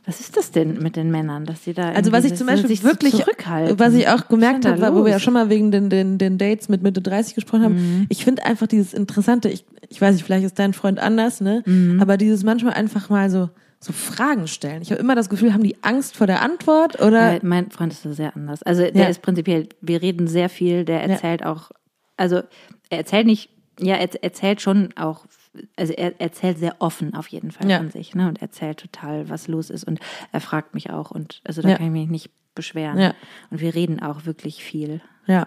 Was ist das denn mit den Männern, dass sie da Also was ich zum Beispiel wirklich, zurückhalten? was ich auch gemerkt habe, wo wir ja schon mal wegen den, den, den Dates mit Mitte 30 gesprochen haben, Mhm. ich finde einfach dieses Interessante, ich, ich weiß nicht, vielleicht ist dein Freund anders, ne? Mhm. Aber dieses manchmal einfach mal so, so Fragen stellen. Ich habe immer das Gefühl, haben die Angst vor der Antwort oder Ja, mein Freund ist da sehr anders. Also der Ja. ist prinzipiell, wir reden sehr viel, der erzählt auch, also er erzählt nicht, ja, er erzählt schon auch, also er erzählt sehr offen auf jeden Fall Ja. von sich, ne? Und erzählt total, was los ist. Und er fragt mich auch und also da Ja. kann ich mich nicht beschweren. Ja. Und wir reden auch wirklich viel. ja.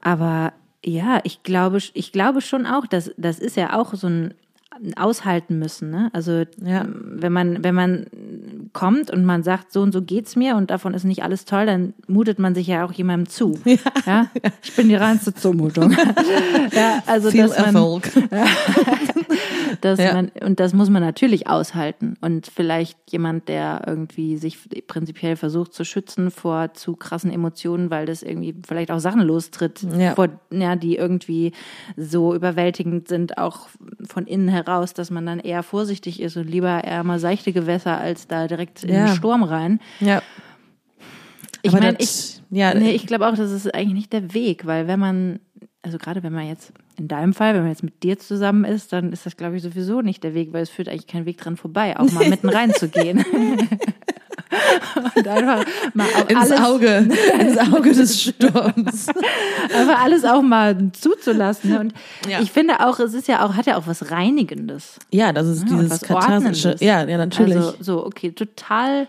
Aber ja, ich glaube, ich glaube schon auch, dass das ist ja auch so ein aushalten müssen. Ne? Also Ja. wenn man wenn man kommt und man sagt, so und so geht's mir und davon ist nicht alles toll, dann mutet man sich ja auch jemandem zu. Ja, ich bin die reinste Zumutung. ja, also Viel dass man, Erfolg. dass Ja. man und das muss man natürlich aushalten und vielleicht jemand, der irgendwie sich prinzipiell versucht zu schützen vor zu krassen Emotionen, weil das irgendwie vielleicht auch Sachen lostritt, Ja. vor, ja, die irgendwie so überwältigend sind, auch von innen heraus, dass man dann eher vorsichtig ist und lieber eher mal seichte Gewässer als da direkt in den Sturm rein. Ja. Ich meine, ich, ja, nee, ich glaube auch, das ist eigentlich nicht der Weg, weil wenn man, also gerade wenn man jetzt, in deinem Fall, wenn man jetzt mit dir zusammen ist, dann ist das, glaube ich, sowieso nicht der Weg, weil es führt eigentlich kein Weg dran vorbei, auch mal mitten reinzugehen. Und einfach mal ins alles, Auge, ins Auge des Sturms. einfach alles auch mal zuzulassen. ne? Und Ja. ich finde auch, es ist ja auch, hat ja auch was Reinigendes. Ja, das ist Ja, dieses katharsische. Ja, ja, natürlich. Also so, okay, total,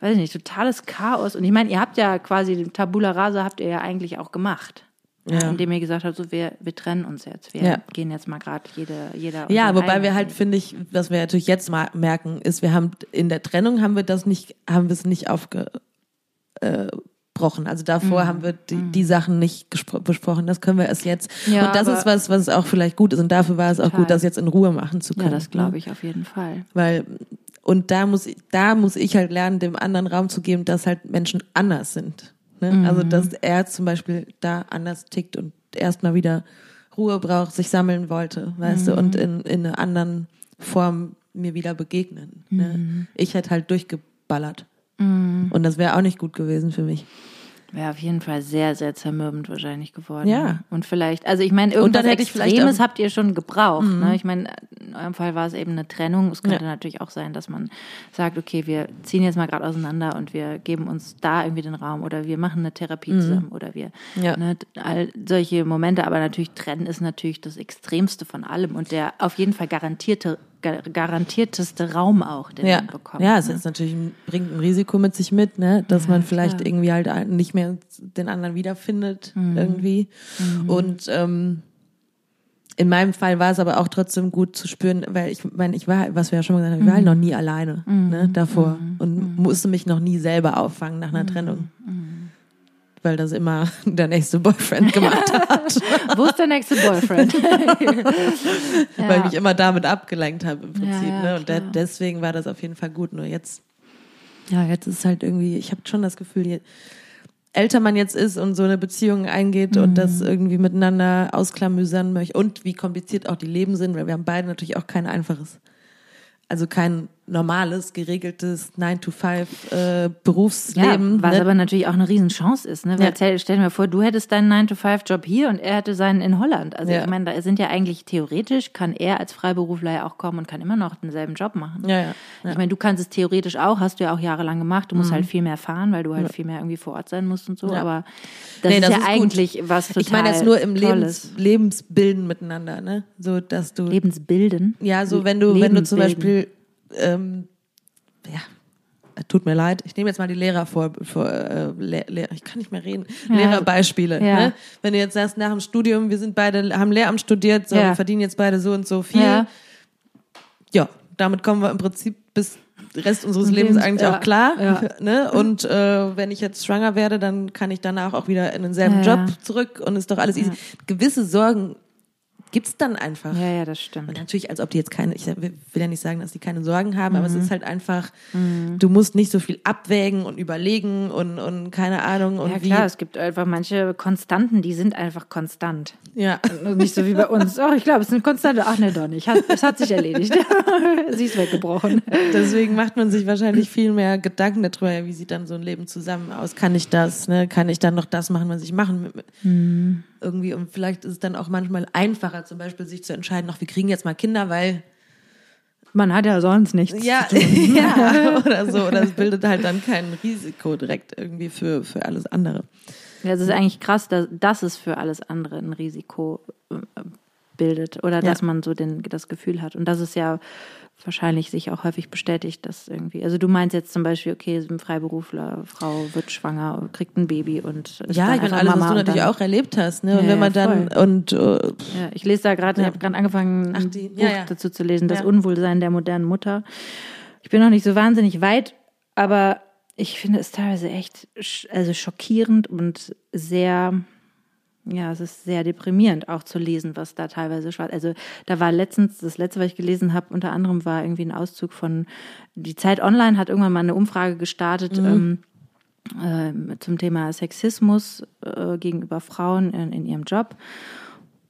weiß ich nicht, totales Chaos. Und ich meine, ihr habt ja quasi den Tabula Rasa habt ihr ja eigentlich auch gemacht. Ja. Indem ihr gesagt habt, so wir, wir trennen uns jetzt. Wir Ja. gehen jetzt mal gerade jede, jeder. Ja, wobei wir halt, finde ich, was wir natürlich jetzt mal merken, ist, wir haben in der Trennung haben wir das nicht, haben wir es nicht aufgebrochen. Also davor Mhm. haben wir die, die Sachen nicht besprochen. Das können wir erst jetzt. Ja, und das ist was, was auch vielleicht gut ist. Und dafür war es auch Total. gut, das jetzt in Ruhe machen zu können. Ja, das glaube ne? ich auf jeden Fall. Weil, und da muss, ich- da muss ich halt lernen, dem anderen Raum zu geben, dass halt Menschen anders sind. Ne? Mhm. Also, dass er zum Beispiel da anders tickt und erstmal wieder Ruhe braucht, sich sammeln wollte, weißt du, Mhm. und in, in einer anderen Form mir wieder begegnen. Ne? Mhm. Ich hätte halt durchgeballert. Und das wäre auch nicht gut gewesen für mich. Wäre auf jeden Fall sehr, sehr zermürbend wahrscheinlich geworden. Ja. Und vielleicht, also ich meine, irgendwas Extremes habt ihr schon gebraucht. Ne? Ich meine, in eurem Fall war es eben eine Trennung. Es könnte Ja. natürlich auch sein, dass man sagt, okay, wir ziehen jetzt mal gerade auseinander und wir geben uns da irgendwie den Raum oder wir machen eine Therapie zusammen oder wir, Ja. ne, all solche Momente. Aber natürlich, Trennen ist natürlich das Extremste von allem und der auf jeden Fall garantierte, gar- garantierteste Raum auch, den Ja, man bekommt. ja, es ne? ist natürlich ein, bringt ein Risiko mit sich mit, ne, dass man vielleicht klar. irgendwie halt nicht mehr den anderen wiederfindet Mhm. irgendwie. Und ähm, in meinem Fall war es aber auch trotzdem gut zu spüren, weil ich meine, ich war, was wir ja schon mal gesagt haben, ich war halt Mhm. noch nie alleine ne, davor und musste mich noch nie selber auffangen nach einer Mhm. Trennung. Weil das immer der nächste Boyfriend gemacht hat, Wo ist der nächste Boyfriend? weil ich mich immer damit abgelenkt habe im Prinzip. Ja, ja, ne? Und de deswegen war das auf jeden Fall gut. Nur jetzt, ja, jetzt ist halt irgendwie, ich habe schon das Gefühl, je älter man jetzt ist und so eine Beziehung eingeht und Mhm. das irgendwie miteinander ausklamüsern möchte und wie kompliziert auch die Leben sind, weil wir haben beide natürlich auch kein einfaches, also kein normales, geregeltes 9-to-5 äh, Berufsleben. Ja, was ne? aber natürlich auch eine Riesenchance ist. Ne? Weil Ja. stell, dir mal vor, du hättest deinen 9-to-5-Job hier und er hätte seinen in Holland. Also Ja. ich meine, da sind ja eigentlich theoretisch, kann er als Freiberufler ja auch kommen und kann immer noch denselben Job machen. ja, ja, ja. Mhm. Ich meine, du kannst es theoretisch auch, hast du ja auch jahrelang gemacht. Du musst halt viel mehr fahren, weil du halt viel mehr irgendwie vor Ort sein musst und so. Aber das Nee, ist das ja ist gut. eigentlich was total ich meine jetzt nur im. Lebens, Lebensbilden miteinander, ne? So, dass du Lebensbilden. Ja, so wenn du, wenn du zum. Beispiel, ähm, ja, tut mir leid, ich nehme jetzt mal die Lehrer vor, vor äh, Le Lehrer, ich kann nicht mehr reden, Ja. Lehrerbeispiele. Ja. Ne? Wenn du jetzt sagst, nach dem Studium, wir sind beide, haben Lehramt studiert, so, Ja. wir verdienen jetzt beide so und so viel. Ja. Damit kommen wir im Prinzip bis Rest unseres Lebens eigentlich auch klar. Ne? Und äh, wenn ich jetzt schwanger werde, dann kann ich danach auch wieder in denselben Job zurück und ist doch alles easy. Gewisse Sorgen gibt's dann einfach. Ja, ja, das stimmt. Und natürlich, als ob die jetzt keine, ich will ja nicht sagen, dass die keine Sorgen haben, aber es ist halt einfach, du musst nicht so viel abwägen und überlegen und, und keine Ahnung. Und Ja wie, klar, es gibt einfach manche Konstanten, die sind einfach konstant. ja. Und Nicht so wie bei uns. Oh, ich glaube, es ist eine Konstante. Ach nee, doch nicht. Hat, es hat sich erledigt. Sie ist weggebrochen. Deswegen macht man sich wahrscheinlich viel mehr Gedanken darüber, wie sieht dann so ein Leben zusammen aus? Kann ich das? Ne? Kann ich dann noch das machen, was ich machen will? Irgendwie und vielleicht ist es dann auch manchmal einfacher, zum Beispiel sich zu entscheiden, ach, wir kriegen jetzt mal Kinder, weil Man hat ja sonst nichts. ja, ja oder so oder es bildet halt dann kein Risiko direkt irgendwie für für alles andere. Ja, es ist eigentlich krass, dass, dass es für alles andere ein Risiko äh, bildet oder dass Ja. man so den, das Gefühl hat. Und das ist ja wahrscheinlich sich auch häufig bestätigt, dass irgendwie, also du meinst jetzt zum Beispiel, okay, ein Freiberufler, Frau wird schwanger, kriegt ein Baby und ist Ja, ich meine alles, was Mama du und natürlich auch erlebt hast, ne? Und Ja, wenn man ja, dann und äh, Ja, ich lese da gerade, ich habe gerade angefangen, Ach, ein die- Buch ja, ja. dazu zu lesen, Das. Unwohlsein der modernen Mutter. Ich bin noch nicht so wahnsinnig weit, aber ich finde es teilweise echt also schockierend und sehr, ja, es ist sehr deprimierend auch zu lesen, was da teilweise schwarz. Also da war letztens, das letzte, was ich gelesen habe, unter anderem war irgendwie ein Auszug von, die Zeit Online hat irgendwann mal eine Umfrage gestartet. Ähm, ähm, zum Thema Sexismus äh, gegenüber Frauen in, in ihrem Job.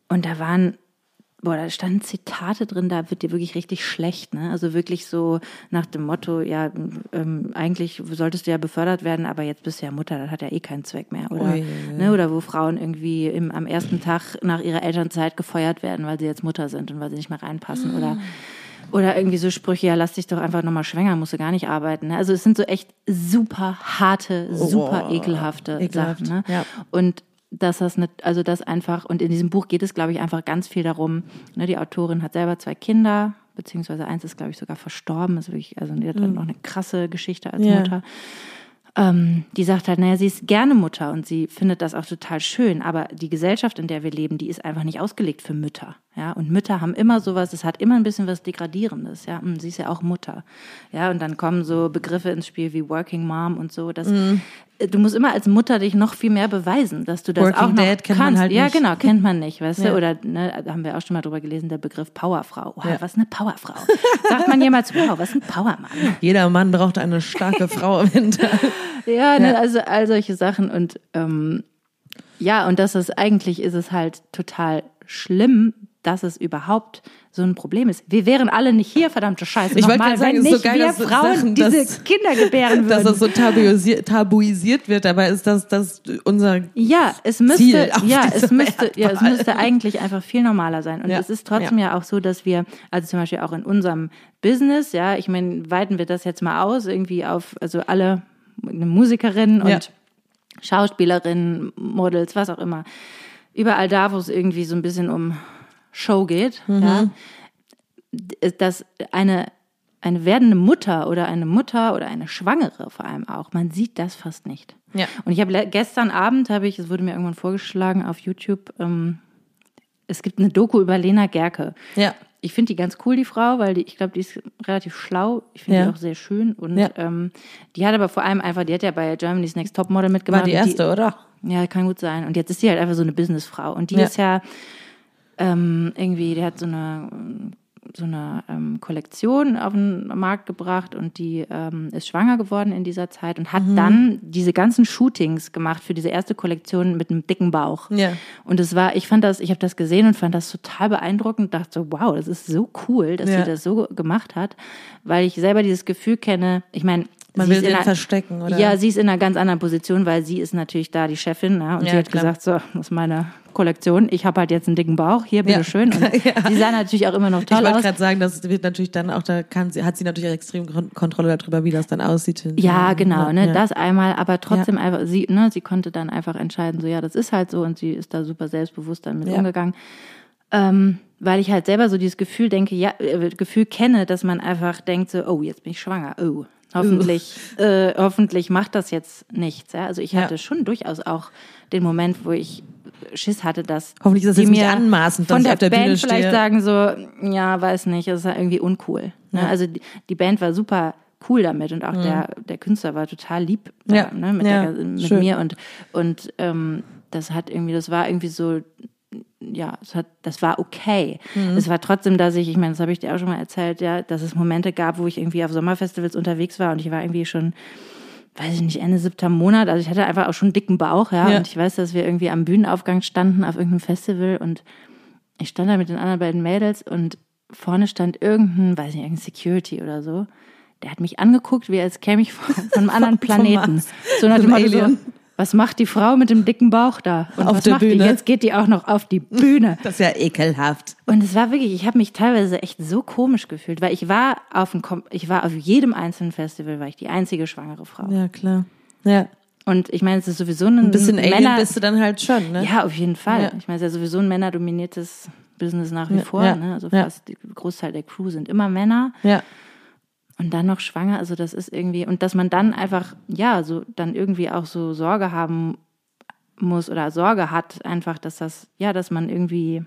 Und da waren, boah, da standen Zitate drin, da wird dir wirklich richtig schlecht, ne? Also wirklich so nach dem Motto, ja, ähm, eigentlich solltest du ja befördert werden, aber jetzt bist du ja Mutter, das hat ja eh keinen Zweck mehr. Oder, ne? oder wo Frauen irgendwie im, am ersten Tag nach ihrer Elternzeit gefeuert werden, weil sie jetzt Mutter sind und weil sie nicht mehr reinpassen. Oder oder irgendwie so Sprüche, ja, lass dich doch einfach nochmal schwänger, musst du gar nicht arbeiten. ne? Also es sind so echt super harte, super Oh, ekelhafte ekelhaft, Sachen. Ne? ja. Und dass das nicht, also das einfach, und in diesem Buch geht es, glaube ich, einfach ganz viel darum, ne, die Autorin hat selber zwei Kinder, beziehungsweise eins ist, glaube ich, sogar verstorben, ist wirklich, also die hat dann noch eine krasse Geschichte als Mhm. Ja. Mutter. Ähm, die sagt halt, naja, sie ist gerne Mutter und sie findet das auch total schön, aber die Gesellschaft, in der wir leben, die ist einfach nicht ausgelegt für Mütter. Ja, und Mütter haben immer sowas, es hat immer ein bisschen was Degradierendes, ja. Und sie ist ja auch Mutter. Ja, und dann kommen so Begriffe ins Spiel wie Working Mom und so. Das, Mhm. Du musst immer als Mutter dich noch viel mehr beweisen, dass du das Working auch noch Dad kennt kannst. man halt ja, nicht. genau, kennt man nicht, weißt Ja. du? Oder ne, haben wir auch schon mal drüber gelesen, der Begriff Powerfrau. Wow, Ja. was ist eine Powerfrau? Sagt man jemals, wow, was ist ein Powermann? jeder Mann braucht eine starke Frau im Winter. Ja, ne, also all solche Sachen und ähm, ja, und das ist eigentlich ist es halt total schlimm, dass es überhaupt so ein Problem ist. Wir wären alle nicht hier, verdammte Scheiße. Ich wollte gerade sagen, wenn es ist so nicht geil, wir dass Frauen Sachen, diese dass- Kinder gebären Dass würden. das so tabuisiert, tabuisiert wird, dabei ist das, das unser Ja, es müsste, ja, es müsste, ja, es müsste eigentlich einfach viel normaler sein. Und Ja, es ist trotzdem ja. auch so, dass wir, also zum Beispiel auch in unserem Business, ja, ich meine, weiten wir das jetzt mal aus, irgendwie auf, also alle eine Musikerin und Ja. Schauspielerinnen, Models, was auch immer. Überall da, wo es irgendwie so ein bisschen um Show geht, Mhm. ja, dass eine eine werdende Mutter oder eine Mutter oder eine Schwangere vor allem auch, man sieht das fast nicht. Ja. Und ich habe gestern Abend habe ich, es wurde mir irgendwann vorgeschlagen auf YouTube, ähm, es gibt eine Doku über Lena Gerke. Ja. Ich finde die ganz cool, die Frau, weil die, ich glaube, die ist relativ schlau. Ich finde Ja. die auch sehr schön. Und Ja. ähm, die hat aber vor allem einfach, die hat ja bei Germany's Next Topmodel mitgemacht. War die erste, oder? ja, kann gut sein. Und jetzt ist sie halt einfach so eine Businessfrau. Und die Ja. ist ja ähm, irgendwie, die hat so eine so eine ähm, Kollektion auf den Markt gebracht und die ähm, ist schwanger geworden in dieser Zeit und hat Mhm. dann diese ganzen Shootings gemacht für diese erste Kollektion mit einem dicken Bauch. Ja. Und es war, ich fand das, ich habe das gesehen und fand das total beeindruckend, dachte so, wow, das ist so cool, dass Ja. sie das so gemacht hat, weil ich selber dieses Gefühl kenne, ich meine, Man sie will den einer- verstecken, oder? Ja, sie ist in einer ganz anderen Position, weil sie ist natürlich da die Chefin ne? und Ja, sie hat klar. gesagt, so, das ist meine Kollektion, ich habe halt jetzt einen dicken Bauch, hier, bitteschön. Und sie sah natürlich auch immer noch Ich toll wollte aus. gerade sagen, das wird natürlich dann auch, da kann sie, hat sie natürlich extrem Kon- Kontrolle darüber, wie das dann aussieht. Ja, genau, ne, Ja. das einmal, aber trotzdem einfach, sie, ne, sie konnte dann einfach entscheiden, so, ja, das ist halt so und sie ist da super selbstbewusst dann mit Ja. umgegangen. Ähm, weil ich halt selber so dieses Gefühl denke, ja, äh, Gefühl kenne, dass man einfach denkt so, oh, jetzt bin ich schwanger, oh, hoffentlich, äh, hoffentlich macht das jetzt nichts, ja. Also ich Ja. hatte schon durchaus auch den Moment, wo ich Schiss hatte, dass Hoffentlich ist das jetzt nicht mir anmaßend, dass von der, auf der Band Bühne vielleicht stehe. sagen so, ja, weiß nicht, das ist ja irgendwie uncool. Ne? Also die, die Band war super cool damit und auch der, der Künstler war total lieb da, Mhm. Ja. ne, mit, Ja, der, mit mir und, und ähm, das hat irgendwie, das war irgendwie so ja, hat, das war okay. Es war trotzdem, dass ich, ich meine, das habe ich dir auch schon mal erzählt, ja, dass es Momente gab, wo ich irgendwie auf Sommerfestivals unterwegs war und ich war irgendwie schon, weiß ich nicht, Ende siebter Monat, also ich hatte einfach auch schon einen dicken Bauch, ja, Ja. und ich weiß, dass wir irgendwie am Bühnenaufgang standen auf irgendeinem Festival und ich stand da mit den anderen beiden Mädels und vorne stand irgendein, weiß nicht, irgendein Security oder so. Der hat mich angeguckt, wie als käme ich von, einem anderen Planeten. So nach dem Alien. Was macht die Frau mit dem dicken Bauch da? Und Auf was der macht Die? Bühne. Jetzt geht die auch noch auf die Bühne. Das ist ja ekelhaft. Und es war wirklich, ich habe mich teilweise echt so komisch gefühlt, weil ich war auf dem, ich war auf jedem einzelnen Festival, war ich die einzige schwangere Frau. Ja, klar. Ja. Und ich meine, es ist sowieso ein, Ein bisschen Alien Männer, bist du dann halt schon, ne? ja, auf jeden Fall. Ja. Ich meine, es ist ja sowieso ein männerdominiertes Business nach wie Ja, vor. ja, Ne? Also ja. fast der Großteil der Crew sind immer Männer. Ja. Und dann noch schwanger, also das ist irgendwie, und dass man dann einfach, ja, so dann irgendwie auch so Sorge haben muss oder Sorge hat, einfach, dass das, ja, dass man irgendwie,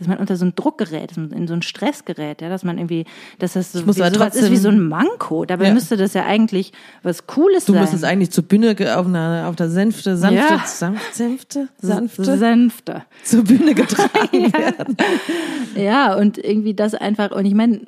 dass man unter so einen Druck gerät, in so einen Stress gerät, ja, dass man irgendwie, dass das so wie, aber ist wie so ein Manko. Dabei Ja. müsste das ja eigentlich was Cooles Du sein. müsstest eigentlich zur Bühne auf einer, auf der sanfte, sanfte, Ja. sanft, sanfte, sanfte, Sanfte. zur Bühne getragen werden. Ja, und irgendwie das einfach, und ich meine,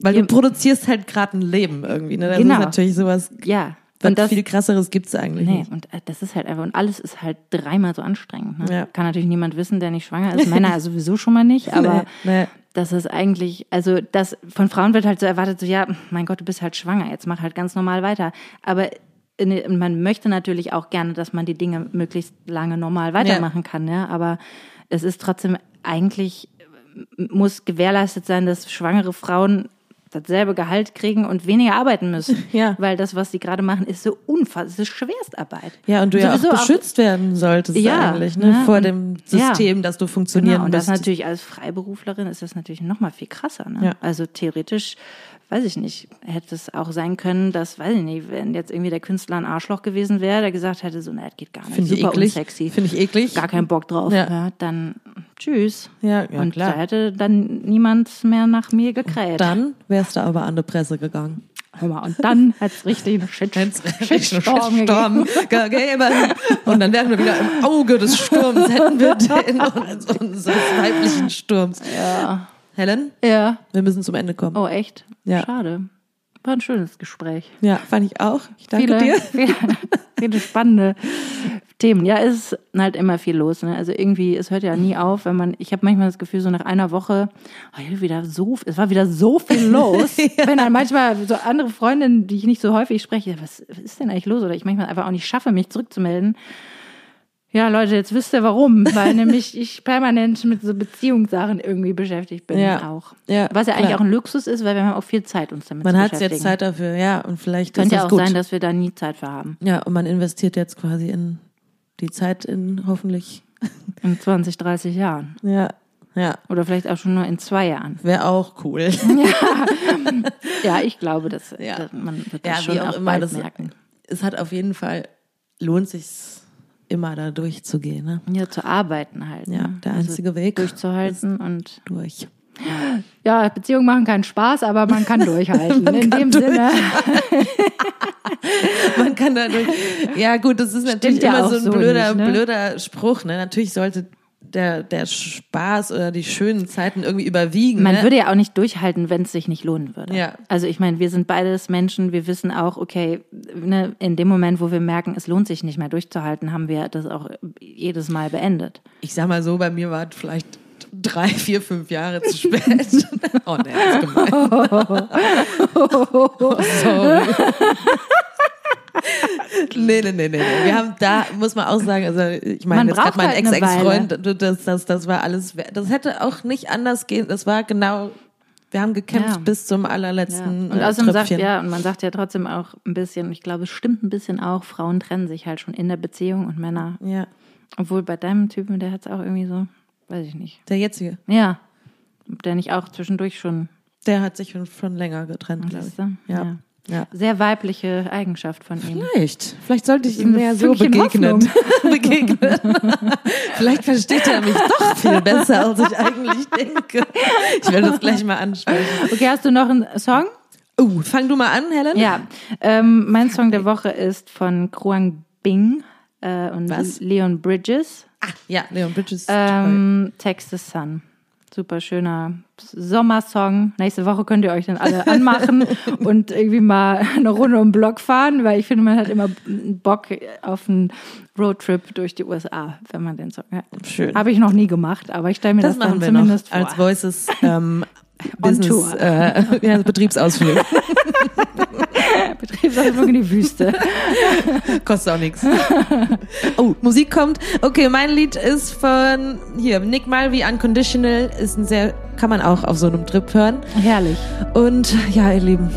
Weil du produzierst halt gerade ein Leben irgendwie, ne? Das Genau. ist natürlich sowas, ja. Und das, viel krasseres gibt's eigentlich Nee, nicht. und äh, das ist halt einfach, und alles ist halt dreimal so anstrengend. Ne? Ja. Kann natürlich niemand wissen, der nicht schwanger ist. Männer sowieso schon mal nicht, aber Nee, nee. das ist eigentlich, also das von Frauen wird halt so erwartet, so ja, mein Gott, du bist halt schwanger, jetzt mach halt ganz normal weiter. Aber man möchte natürlich auch gerne, dass man die Dinge möglichst lange normal weitermachen kann, ja. Aber es ist trotzdem eigentlich muss gewährleistet sein, dass schwangere Frauen dasselbe Gehalt kriegen und weniger arbeiten müssen. Ja. Weil das, was sie gerade machen, ist so unfassbar, es ist Schwerstarbeit. Ja, und du ja auch beschützt werden solltest Ja, eigentlich, ne? ne? Vor Und- dem System, dass du funktionieren Genau, und das musst. natürlich als Freiberuflerin ist das natürlich noch mal viel krasser. Ne? Ja. Also theoretisch, weiß ich nicht, hätte es auch sein können, dass, weiß ich nicht, wenn jetzt irgendwie der Künstler ein Arschloch gewesen wäre, der gesagt hätte, so, na, das geht gar nicht, Finde ich super eklig. unsexy, Finde ich eklig. gar keinen Bock drauf, Ja. ja. dann tschüss. Ja, ja, und klar. da hätte dann niemand mehr nach mir gekräht. Dann wärst du aber an die Presse gegangen. Hör mal, und dann hat es richtig einen Shit, Shitstorm gegeben. Und dann wären wir wieder im Auge des Sturms, hätten wir den uns- unseres weiblichen Sturms. Ja. Helen, ja. wir müssen zum Ende kommen. Oh, echt? Ja. Schade. War ein schönes Gespräch. Ja, fand ich auch. Ich danke viele, dir. Viele, viele spannende Themen. Ja, es ist halt immer viel los. Ne? Also irgendwie, es hört ja nie auf, wenn man, ich habe manchmal das Gefühl, so nach einer Woche, oh, wieder so, es war wieder so viel los. Wenn dann manchmal so andere Freundinnen, die ich nicht so häufig spreche, was, was ist denn eigentlich los? Oder ich manchmal einfach auch nicht schaffe, mich zurückzumelden. Ja, Leute, jetzt wisst ihr warum, weil nämlich ich permanent mit so Beziehungssachen irgendwie beschäftigt bin Ja. auch. Ja, Was ja eigentlich klar. auch ein Luxus ist, weil wir haben auch viel Zeit, uns damit Man zu hat beschäftigen. jetzt Zeit dafür, ja, und vielleicht Könnte ja es auch gut. sein, dass wir da nie Zeit für haben. ja, und man investiert jetzt quasi in die Zeit in hoffentlich, In 20, 30 Jahren. ja, ja, Oder vielleicht auch schon nur in zwei Jahren. wäre auch cool. Ja, ich glaube, dass, Ja. dass man wird Ja, das schon wie auch auch immer, das- merken. es hat auf jeden Fall, lohnt sich immer da durchzugehen, ne? Ja, zu arbeiten halt. Ja, ne? der einzige Weg Durchzuhalten und durch. ja, Beziehungen machen keinen Spaß, aber man kann durchhalten. In dem Sinne. Man kann dadurch, ja gut, das ist natürlich ja immer auch so ein so blöder, nicht, ne? blöder Spruch, ne? Natürlich sollte der, der Spaß oder die schönen Zeiten irgendwie überwiegen. Man ne? würde ja auch nicht durchhalten, wenn es sich nicht lohnen würde. Ja. Also ich meine, wir sind beides Menschen, wir wissen auch, okay, ne, in dem Moment, wo wir merken, es lohnt sich nicht mehr durchzuhalten, haben wir das auch jedes Mal beendet. ich sag mal so, bei mir war es vielleicht drei, vier, fünf Jahre zu spät. oh ne, das ist gemein. oh, sorry. Nee, nee, nee, nee. Wir haben da, muss man auch sagen, also ich meine, jetzt gerade mein halt Ex-Ex-Freund, das, das, das war alles, das hätte auch nicht anders gehen, das war genau, wir haben gekämpft Ja. bis zum Ja. allerletzten Und äh, außerdem sagt, ja, und man sagt ja trotzdem auch ein bisschen, ich glaube, es stimmt ein bisschen auch, Frauen trennen sich halt schon in der Beziehung und Männer. ja, Obwohl bei deinem Typen, der hat es auch irgendwie so, weiß ich nicht. der jetzige, Ja. Der nicht auch zwischendurch schon, der hat sich schon, länger getrennt, glaube ich. du? Ja. Ja. Sehr weibliche Eigenschaft von ihm. Vielleicht. Vielleicht sollte ich ihm mehr so begegnen. begegnen. Vielleicht versteht er mich doch viel besser, als ich eigentlich denke. Ich werde das gleich mal ansprechen. Okay, hast du noch einen Song? Uh, fang du mal an, Helen. Ja. Ähm, mein Song der Woche ist von Kruang Bing äh, und Was? Leon Bridges. Ja, Leon Bridges. Ähm, Texas Sun. Super schöner Sommersong. Nächste Woche könnt ihr euch dann alle anmachen und irgendwie mal eine Runde um den Block fahren, weil ich finde, man hat immer Bock auf einen Roadtrip durch die USA, wenn man den Song hört. Schön. Habe ich noch nie gemacht, aber ich stelle mir das, das machen dann wir zumindest noch vor. als Voices ähm, Business. Äh, ja, Betriebsausflug. Betriebsausflug in die Wüste. Kostet auch nichts. Oh, Musik kommt. Okay, mein Lied ist von hier Nick Mulvey Unconditional. Ist ein sehr, kann man auch auf so einem Trip hören. Herrlich. Und ja, ihr Lieben,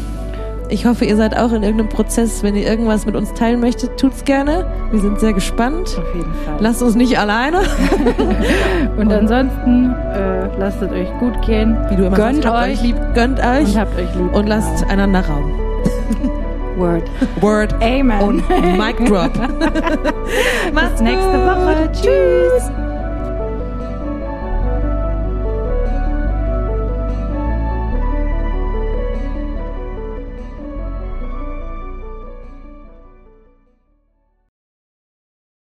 ich hoffe, ihr seid auch in irgendeinem Prozess. Wenn ihr irgendwas mit uns teilen möchtet, tut's gerne. Wir sind sehr gespannt. Auf jeden Fall. Lasst uns nicht alleine. Und ansonsten äh, lasst es euch gut gehen. Wie du immer Gönnt sagst, euch lieb, gönnt euch und habt euch lieb. und lasst einander Raum. Word. Word Amen. und Mic Drop. Macht's Bis nächste. Woche. Tschüss.